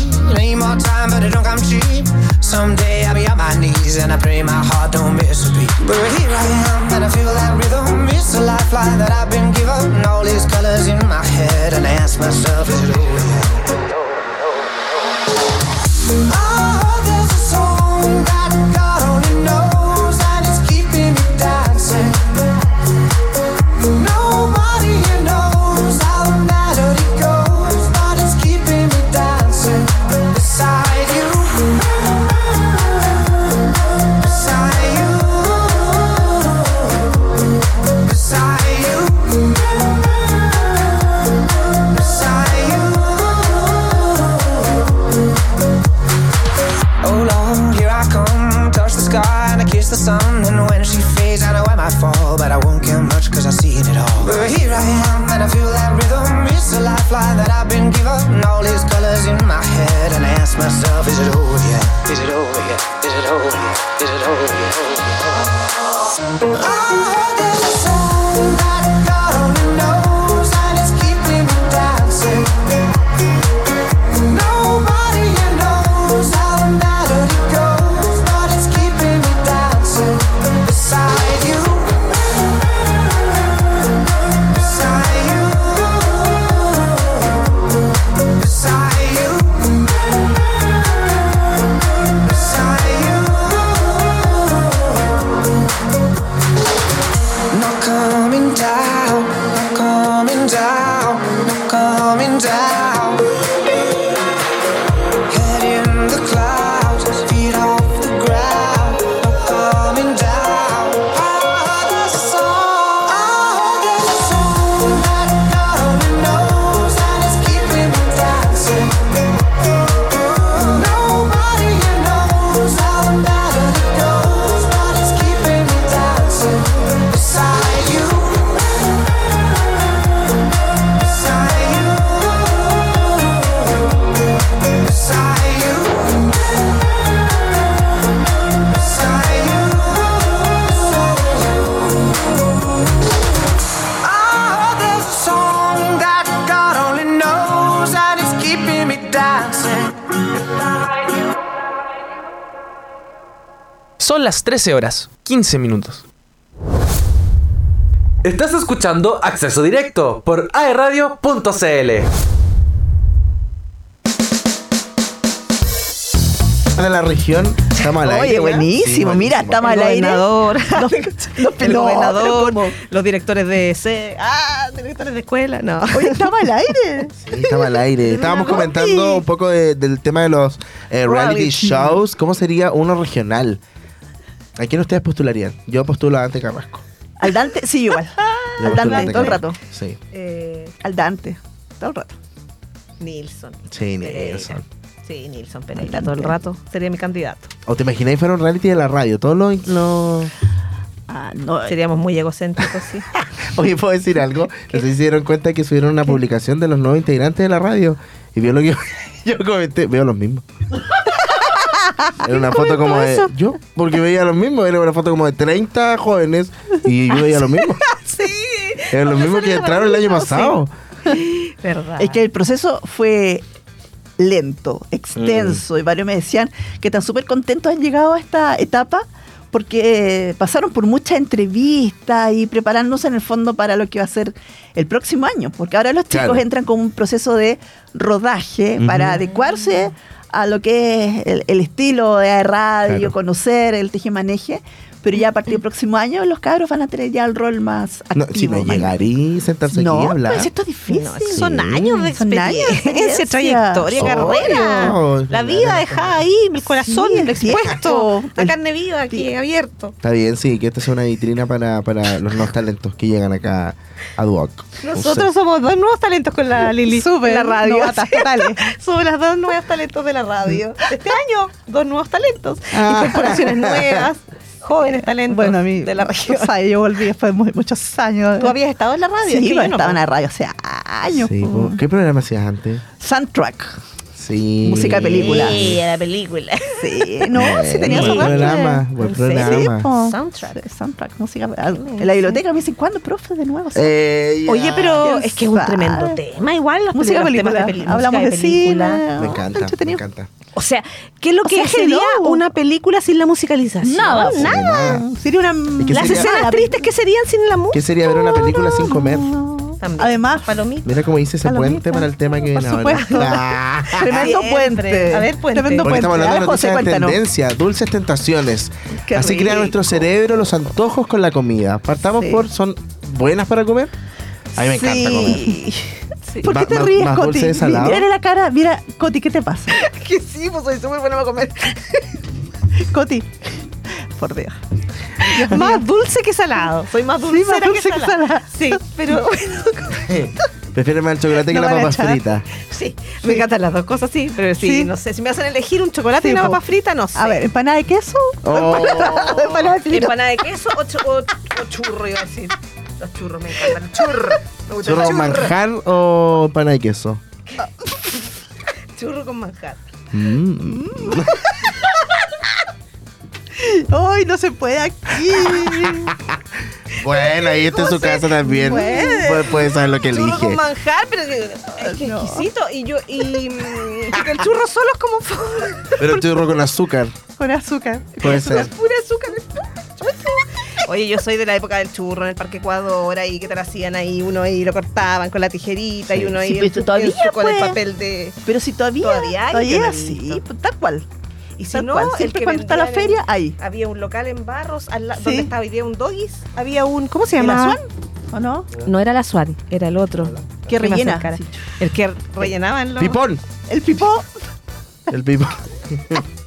all time, but it don't come cheap. Someday I'll be on my knees and I pray my heart don't miss a beat. But here I am, and I feel that rhythm. It's a lifeline that I've been given. All these colors in my head, and I ask myself, is it over? Oh, oh, oh. Fall, but I won't care much cause I've seen it all. But here I am and I feel that rhythm. It's a lifeline that I've been given. All these colors in my head, and I ask myself, is it over yet? Is it over yet? Is it over yet? Is it over yet? Oh, there's a Son las 13 horas, 15 minutos. Estás escuchando Acceso Directo por aeradio.cl. De la región, estamos al Oye, aire. buenísimo. Sí, Mira, estamos al El aire. gobernador. Los, los el no, gobernador, los directores de C, ah, directores de escuela, no. Oye, estamos al aire. Sí, estaba al aire. Estábamos comentando un poco de- del tema de los eh, reality Reality. shows. ¿Cómo sería uno regional? ¿A quién ustedes postularían? Yo postulo a Dante Carrasco. Al Dante, sí, igual. Al Dante, todo el rato. Sí, Eh, Al Dante, todo el rato. Nilsson. sí. Nelson. Sí, Nilsson Pereira todo el rato. Sería mi candidato. ¿O te imagináis fuera un reality de la radio? Todos los... los- Ah, no. Seríamos muy egocéntricos, sí. Oye, ¿puedo decir algo? No sé si se dieron cuenta que subieron una publicación de los nuevos integrantes de la radio. Y vio lo que yo comenté. Veo los mismos. Era una foto como de... Yo, porque veía los mismos. Era una foto como de 30 jóvenes. Y yo veía los mismos. sí. Eran los mismos que entraron el año pasado. Verdad. Es que el proceso fue lento, extenso, y varios me decían que están súper contentos han llegado a esta etapa porque pasaron por muchas entrevistas y preparándose en el fondo para lo que va a ser el próximo año, porque ahora los chicos Claro. entran con un proceso de rodaje para adecuarse a lo que es el, el estilo de radio, Claro. conocer el teje-maneje, pero ya a partir del próximo año los cabros van a tener ya el rol más activo. No, si no llegar y sentarse aquí No, y hablar. pues esto es difícil. No, son años de Son años de experiencia, trayectoria, carrera. Oh, La vida dejada ahí, el corazón Sí, el expuesto, la carne viva aquí abierto. Está bien, sí, que esta sea una vitrina para, para los nuevos talentos que llegan acá a Duoc. Nosotros somos dos nuevos talentos con la Lili. Súper, la radio. Sí. Somos las dos nuevos talentos de la radio. Este año, dos nuevos talentos. Ah. Incorporaciones nuevas, jóvenes talentos Bueno, a mí, de la región. o sea, yo volví después de mu- muchos años. ¿Tú habías estado en la radio? Sí, yo no, estaba en la radio hace años. Sí. ¿Qué programa hacías antes? Soundtrack. Sí. Música de película. Sí, la película. Sí, no, sí tenía Buen su programa, buen Sí, programa. Soundtrack. Sí, soundtrack, música. En la biblioteca me dicen, ¿cuándo, profe, de nuevo? Eh. Oye, pero ¿Quién es que es un tremendo tema. Igual las música de películas, película. de peli- Hablamos de, cine. película. Me oh, encanta, me encanta. O sea, ¿qué es lo O que sea, sería una película sin la musicalización? Nada, nada. nada. Sería una. qué Las sería? escenas tristes que serían sin la música. ¿Qué sería ver una película sin comer? También. Además, Palomita. Mira cómo dice ese Palomita. puente para el tema que viene ahora. Ah. Tremendo puente. A ver, puente. Tremendo Porque puente. estamos hablando de ver, José, noticias de tendencia, dulces tentaciones. Qué Así crea nuestro cerebro los antojos con la comida. Partamos Sí. por, ¿son buenas para comer? A mí me encanta comer. Sí. ¿Por qué te ríes, más Coti? Mírale la cara. Mira, Coti, ¿qué te pasa? Que sí, pues soy súper buena para comer. Coti, por Dios. Más dulce que salado. Soy más Sí, dulce, más dulce que salada. Sí, pero Prefiero más el chocolate No que la papa echar. frita. sí, me encantan las dos cosas, sí. Pero sí, Sí. no sé, si me hacen elegir un chocolate y Sí, una papa frita, no sé. A ver, empanada de queso. Oh. empanada de frito. Empanada de queso o, chu- o- o churro, iba a decir. Los churros me encantan. Los churros. Me ¿Churro con manjar o pana de queso? Churro con manjar. Mm. Ay, no se puede aquí. Bueno, ahí está en su casa también. puede. Puede, puede saber lo que elige. con manjar, pero es que No. exquisito. Y yo, y el churro solo es como Pero churro con azúcar. Con azúcar. Puede ser. pura azúcar. Oye, yo soy de la época del churro en el Parque Ecuador, ahí que te lo hacían ahí, uno ahí lo cortaban con la tijerita y uno ahí Sí, su- todavía, con el pues. papel de... Pero si todavía. Todavía hay, Todavía sí, pues, tal cual. Y si Tal no, cual. el Siempre que cuando está la feria, en- ahí. Había un local en Barros, al la- Sí. donde estaba hoy día un doggies, había un... ¿Cómo se ¿Era llama? Swan? ¿O no? No era la Swan, era el otro. Que rellena. Sí. El que rellenaban los... Pipón. El pipó. El pipón.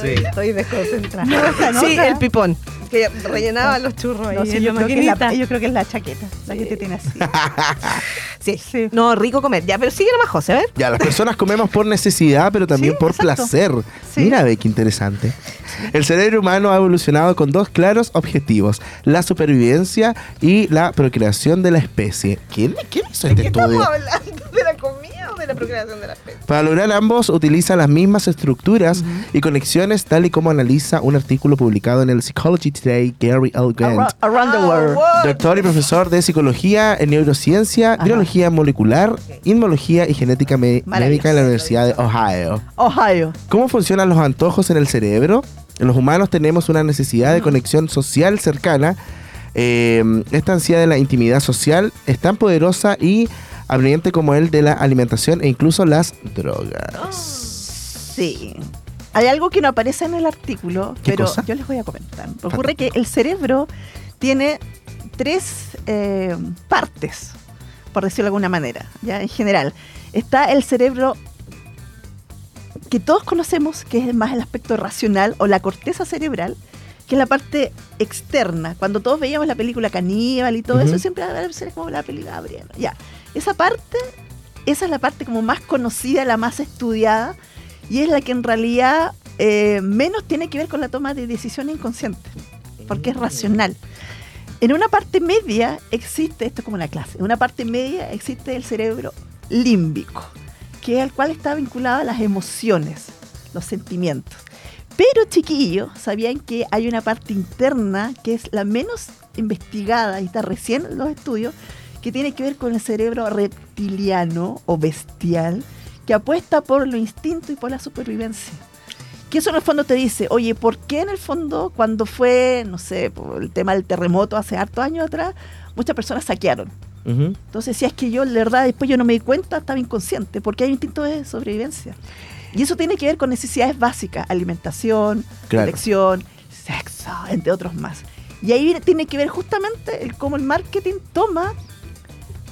Sí. Estoy desconcentrada. No, sí, el pipón. Que rellenaba los churros ahí No, sí, en yo, creo que es la, maquinita. yo creo que es la chaqueta, la que te tiene así. Sí. Sí. No, rico comer. Ya, pero sigue nomás, José, a ver. Ya, las personas comemos por necesidad, pero también Sí, por exacto. placer. Sí. Mira, ve qué interesante. El cerebro humano ha evolucionado con dos claros objetivos: la supervivencia y la procreación de la especie. ¿Quién, quién hizo este estudio? hablando? ¿De la comida o de la procreación de la especie? Para lograr ambos, utiliza las mismas estructuras y conexiones, tal y como analiza un artículo publicado en el Psychology Today, Gary L. Grant. Around, around the world. Doctor y profesor de psicología en neurociencia, biología molecular, inmunología y genética médica en la Universidad de Ohio. Ohio. ¿Cómo funcionan los antojos en el cerebro? Los humanos tenemos una necesidad de conexión social cercana. Eh, esta ansiedad de la intimidad social es tan poderosa y apremiante como el de la alimentación e incluso las drogas. Sí. Hay algo que no aparece en el artículo, ¿Qué pero cosa? yo les voy a comentar. Ocurre que el cerebro tiene tres eh, partes, por decirlo de alguna manera, ya en general. Está el cerebro que todos conocemos, que es más el aspecto racional o la corteza cerebral, que es la parte externa. Cuando todos veíamos la película Caníbal y todo Ujú. eso, siempre a ver, como la película Gabriela. Ya, esa parte, esa es la parte como más conocida, la más estudiada, y es la que en realidad eh, menos tiene que ver con la toma de decisiones inconscientes, porque es racional. En una parte media existe, esto es como la clase, en una parte media existe el cerebro límbico, que es el cual está vinculado a las emociones, los sentimientos. Pero chiquillos, ¿sabían que hay una parte interna que es la menos investigada y está recién en los estudios, que tiene que ver con el cerebro reptiliano o bestial, que apuesta por lo instinto y por la supervivencia? Que eso en el fondo te dice, oye, ¿por qué en el fondo cuando fue, no sé, por el tema del terremoto hace hartos años atrás, muchas personas saquearon? Entonces, si es que yo, la verdad, después yo no me di cuenta, estaba inconsciente, porque hay un instinto de sobrevivencia. Y eso tiene que ver con necesidades básicas, alimentación, Claro. protección, sexo, entre otros más. Y ahí viene- tiene que ver justamente el cómo el marketing toma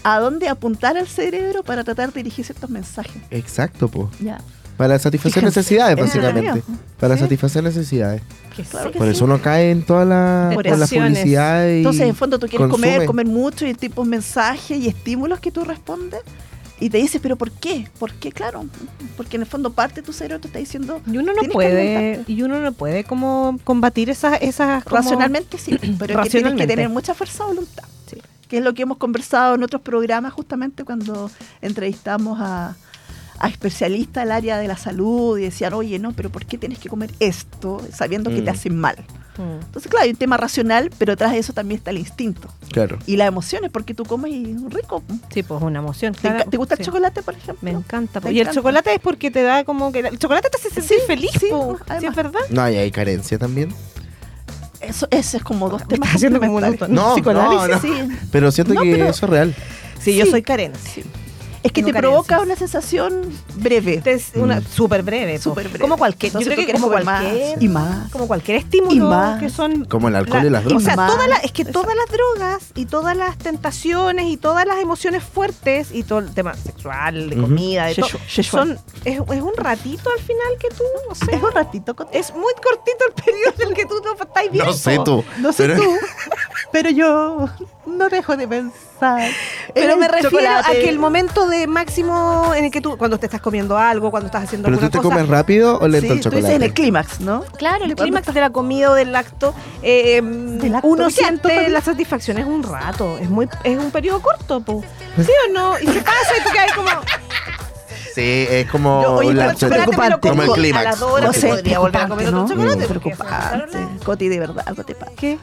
a dónde apuntar al cerebro para tratar de dirigir ciertos mensajes. Exacto, po. Ya. Para satisfacer Fíjense, necesidades, es básicamente. Para Sí. satisfacer necesidades. Claro Por sí. eso uno cae en toda la, Por por la acciones. publicidad y Entonces, en fondo, tú quieres comer, consume. comer mucho y el tipo de mensajes y estímulos que tú respondes. Y te dices, ¿pero por qué? ¿Por qué? Claro, porque en el fondo parte de tu cerebro te está diciendo. Y uno no puede, y uno no puede como combatir esas, esas como- Racionalmente sí, pero es que tienes que tener mucha fuerza de voluntad. Sí. Que es lo que hemos conversado en otros programas, justamente cuando entrevistamos a, a especialistas del área de la salud y decían, oye, no, pero ¿por qué tienes que comer esto sabiendo que te Mm. hace mal? Entonces, claro, hay un tema racional, pero tras de eso también está el instinto. Claro. Y las emociones, porque tú comes y rico. Sí, pues una emoción. ¿Te, enca- claro. te gusta Sí. el chocolate, por ejemplo? Me encanta. ¿Te po. Y el chocolate es porque te da como que... El chocolate te hace sentir feliz, po. Sí, es verdad. No, y hay carencia también. Eso, eso es como dos temas Estás haciendo como un auto-. No, psicoanálisis. no, no. Sí. Pero siento No, que pero- eso es real. Sí, yo Sí. soy carente. Es que te provoca una sensación breve. Es una súper breve. Súper breve. Como cualquier, Entonces yo creo que como más cualquier, y más. como cualquier estímulo Y más. que son Como el alcohol y las O drogas. sea, Más. todas las- es que todas las drogas y todas las tentaciones y todas las emociones fuertes y todo el tema sexual, de comida, de todo, son es, es un ratito al final que tú, no sé, Es un ratito. es muy cortito el periodo en el que tú no estás bien. No sé tú. No sé pero- tú, pero yo no dejo de pensar. Pero me refiero a chocolate. que el momento de máximo en el que tú, cuando te estás comiendo algo, cuando estás haciendo ¿Pero tú alguna te cosa, comes rápido o lento Sí, el tú dices chocolate? en el clímax, ¿no? Claro, el clímax de la comida o del acto, eh, acto, uno ¿qué acto, siente perdón? la satisfacción, es un rato, es muy es un periodo corto, po. ¿sí o no? Y se pasa y tú quedas como... Sí, es como Yo, oye, la chocolate lo como el clímax. A las dos horas No se sé, podría volver a comer otro preocupante, chocolate. ¿no? Preocupante. Coti, de verdad, algo te pasa. ¿Qué?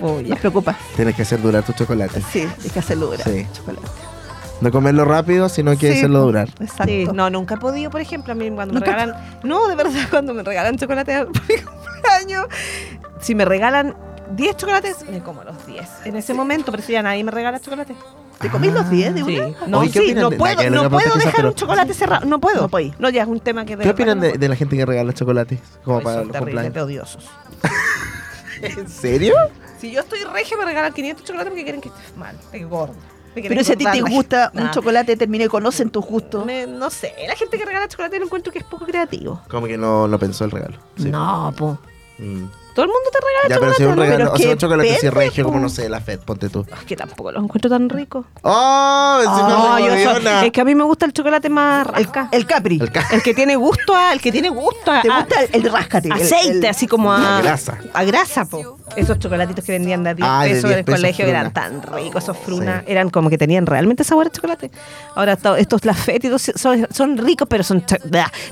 Uy, Nos preocupa. Tienes que hacer durar tu chocolate. Sí, hay que hacerlo durar. Sí. Chocolate. No comerlo rápido, sino que Sí, hacerlo durar. Exacto. Sí, no, nunca he podido, por ejemplo, a mí cuando me regalan... No, de verdad, cuando me regalan chocolate por mi cumpleaños, si me regalan 10 chocolates, me como los 10. En ese momento, pero si ya nadie me regala chocolate. ¿Te comís los 10 de Sí. No, Oye, ¿qué sí, no puedo, no puedo dejar un chocolate cerrado. No puedo. No. No, ya es un tema que de ¿Qué opinan de, la gente que regala chocolates? Como para son los cumpleaños. odiosos. ¿En serio? Si yo estoy regia, me regalan 500 chocolates porque quieren que estés mal, que gordo. Pero si a ti te gusta un Nah. chocolate, termine y conocen tus gustos. Me- no sé, la gente que regala chocolate lo encuentro que es poco creativo. Como que no, no pensó el regalo. Sí. No, po. Mm. Todo el mundo te regala Ya, pero chocolate. si es un ¿no? regalo, Pero o sea, un chocolate así regio, como po. no sé, la Fed, ponte tú. Es que tampoco los encuentro tan ricos. ¡Oh! No, me yo soy- es que a mí me gusta el chocolate más rasca. El Capri. El ca- El que tiene gusto a, el que tiene gusto a, ¿Te a- gusta el, el ráscate? el- aceite, el- así como a A grasa. A grasa, po. Esos chocolatitos que vendían de a 10 Ah, de pesos 10 en el pesos colegio fruna. eran tan ricos, esos frunas. Sí. Eran como que tenían realmente sabor a chocolate. Ahora to- estos todos son, son ricos, pero son cho-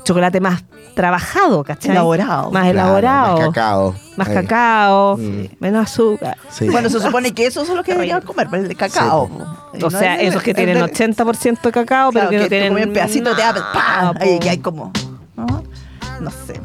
chocolate más trabajado, ¿cachai? Elaborado. Más Claro, elaborado. Más cacao. Más Ahí. cacao, Mm. menos azúcar. Sí. Bueno, se supone que esos son los que deberían comer, el de cacao. Sí, O no sea, el esos que el tienen de- 80% de cacao, claro, pero que, no tú tienen un pedacito de apple, ¡pam! Ahí que hay como. ¿no? No sé.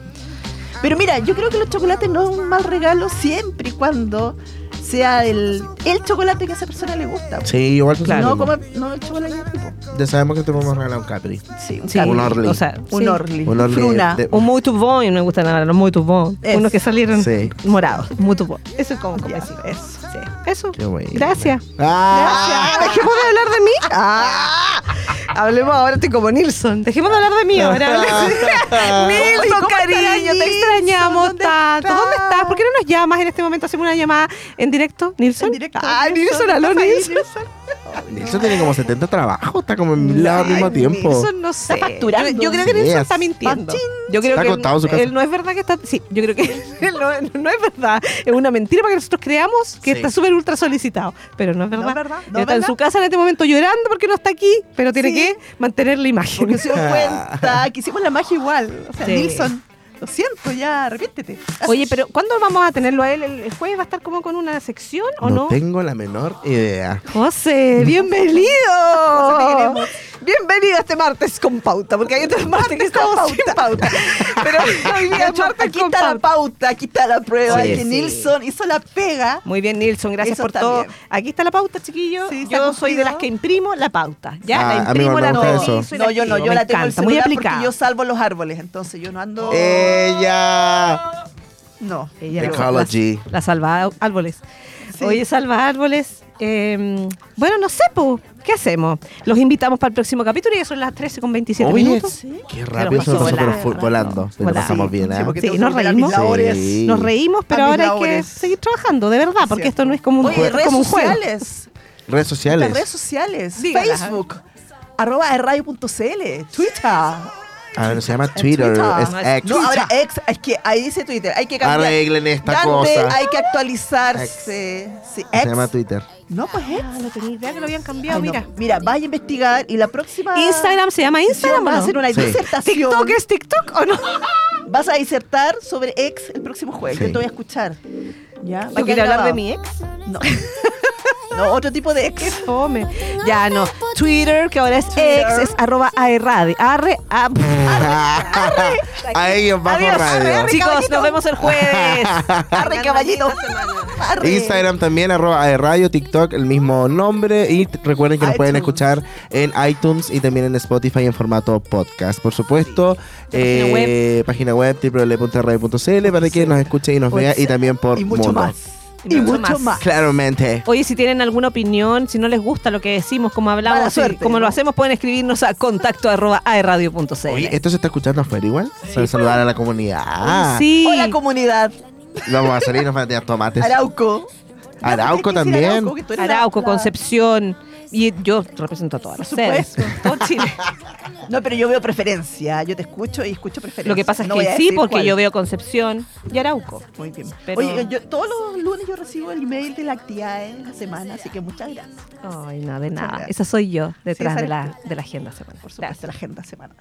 Pero mira, yo creo que los chocolates no es un mal regalo siempre y cuando sea el, el chocolate que a esa persona le gusta. Sí, igual que no, como, no el chocolate tipo. Ya sabemos que te podemos regalar un Capri. Sí, un, Sí. Un Orly. O sea, un sí. Orly. Un Orly Fruna. de- Un muy tubón, y no me gustan nada los muy tubón. Unos que salieron Sí. morados, muy tubón. Eso es como decir. eso. Sí. Eso. Qué bueno. Gracias. Ah, Gracias. Dejemos de hablar de mí. Ah. Hablemos ahora, estoy como Nilsson. Dejemos de hablar de mí ahora. Nilsson, ¿cómo cariño, te extrañamos ¿Dónde tanto. está? ¿Dónde estás? ¿Por qué no nos llamas en este momento? Hacemos una llamada en directo, Nilsson. En directo, Ah, Nilsson, aló, ¿estás ahí, Nilsson. Nilsson tiene como 70 trabajos, está como en mil lados al mismo tiempo. Nilsson no sé. facturando. Yo, creo que Nilsson es- está mintiendo. Yo creo Está que él no es verdad que está. Sí, yo creo que él no, no es verdad. Es una mentira para que nosotros creamos que Sí. está súper ultra solicitado. Pero no es verdad. Está en su casa en este momento llorando porque no está aquí, pero tiene Sí. Que mantener la imagen. Porque se dio cuenta que hicimos la magia igual. O sea, Sí. Nilsson, lo siento, ya, arrepiéntete. Oye, pero ¿cuándo vamos a tenerlo a él? ¿El el jueves va a estar como con una sección o no? tengo la menor idea. José, bienvenido. José. Bienvenido a este martes con pauta, porque hay otros martes que estamos sin pauta. Pero hoy día es hecho, martes aquí con está la pauta. pauta, aquí está la prueba Sí, que sí. Nilsson hizo la pega. Muy bien, Nilsson, gracias Eso por todo. bien. Aquí está la pauta, chiquillos. Sí, yo soy de las que imprimo la pauta. Ya, Ah, la imprimo, la y No, yo no, yo Me la tengo en encanta, muy celular porque aplicada. yo salvo los árboles, entonces yo no ando... Ella. No. Ella Ecology. La, la salva árboles. Sí. Oye, salva árboles. eh, bueno, no sé, po, ¿qué hacemos? Los invitamos para el próximo capítulo y ya son las 13 con 27 Oye, minutos. qué rápido se nos pasó, volando. Pero volando. pasamos bien, Sí, ¿eh? Sí, nos reímos. Sí. Nos reímos, pero ahora hay que seguir trabajando, de verdad, porque Cierto. esto no es como un, Oye, es redes como un juego. sociales. Redes sociales. Las redes sociales. Facebook. Arroba radio.cl. Twitter. A ver, se llama Twitter. Es No, X. No, ahora ex, es que ahí dice Twitter. Hay que cambiar. Arreglen esta Grande, cosa. Hay que actualizarse. Sí, Se ex. llama Twitter. No, pues es. Ah, no tenía idea que lo habían cambiado, Ay, no. mira. Mira, vaya a investigar y la próxima. Instagram se llama Instagram. vas ¿o a hacer una Sí. disertación. ¿TikTok es TikTok o no? Vas a disertar sobre ex el próximo jueves. Sí. Yo te voy a escuchar. ¿Ya? Va a ¿Tú quedar quieres hablar de mi ex? No. no, otro tipo de Qué ex. fome. Ya no. Twitter, que ahora es Twitter. ex, es arroba aerradio. Arre, a- A ellos bajo Adiós. radio. Chicos, nos vemos el jueves. Arre, caballito. Arre. Instagram también, arroba de radio, TikTok, el mismo nombre. Y t- recuerden que nos pueden iTunes. escuchar en iTunes y también en Spotify en formato podcast. Por supuesto, eh, página web, www.radio.cl para que nos escuche y nos Pues, vea y también por Y mucho Mundo. más. Y mucho más. Claramente. Oye, si tienen alguna opinión, si no les gusta lo que decimos, como hablamos, y como ¿no? lo hacemos, pueden escribirnos a contacto arroba aerradio.cl. Oye, ¿esto se está escuchando afuera igual? Para saludar a la comunidad. Sí. Hola, comunidad. Vamos a salir y nos van a tirar tomates. Arauco. Arauco ¿Tienes que decir también. Arauco, la- Arauco, la- Concepción. Y yo represento a todas las sedes. supuesto. Todo Chile. No, pero yo veo preferencia. Yo te escucho y escucho preferencia. Lo que pasa es No que sí, porque cuál. yo veo Concepción y Arauco. Muy bien. Pero- Oye, yo, todos los lunes yo recibo el email de la actividad de la semana, así que muchas gracias. Ay, nada, de Muchas nada. gracias. Esa soy yo, detrás de, la, de la agenda semanal. Por supuesto, la agenda semanal.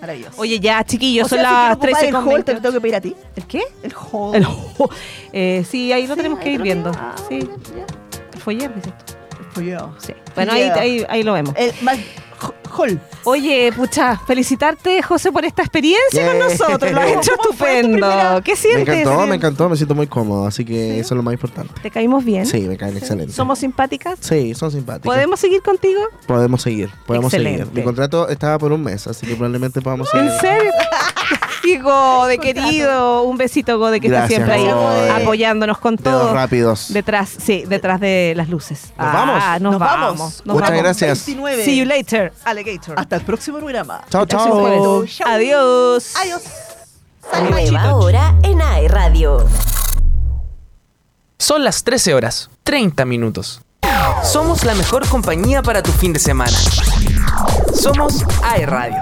Maravilloso. Oye, ya, chiquillos, O son sea, si las quiero ocupar 13 el hall, te 28. lo tengo que pedir a ti. ¿El qué? El hall. El eh, sí, ahí lo Sí, tenemos que ir viendo. Ah, sí. ya. El foyer, dices tú. Yo. Sí. Bueno, ahí, ahí, ahí lo vemos. El más hall. Oye, pucha, felicitarte, José, por esta experiencia con nosotros. Lo has hecho ¿Cómo fue tu estupendo. primera- ¿Qué Me sientes? encantó, me encantó, me siento muy cómodo, así que eso es lo más importante. ¿Te caímos bien? Sí, me caen excelente. ¿Somos simpáticas? Sí, son simpáticos. ¿Podemos seguir contigo? Podemos seguir, podemos Excelente. seguir. Mi contrato estaba por un mes, así que probablemente podamos seguir. ¿En serio? Hijo de querido, un besito, Gode, que Gracias, está siempre ahí Gode. apoyándonos con Dedos todo. rápidos. Detrás, sí, detrás de las luces. ¿Nos vamos? Ah, nos, Nos vamos. vamos. nos Muchas vamos. gracias. 29. See you later, alligator. Hasta el próximo programa. Chao, chao. Adiós. Adiós. Nueva hora en AE Radio. Son las 13 horas, 30 minutos. Somos la mejor compañía para tu fin de semana. Somos AE Radio.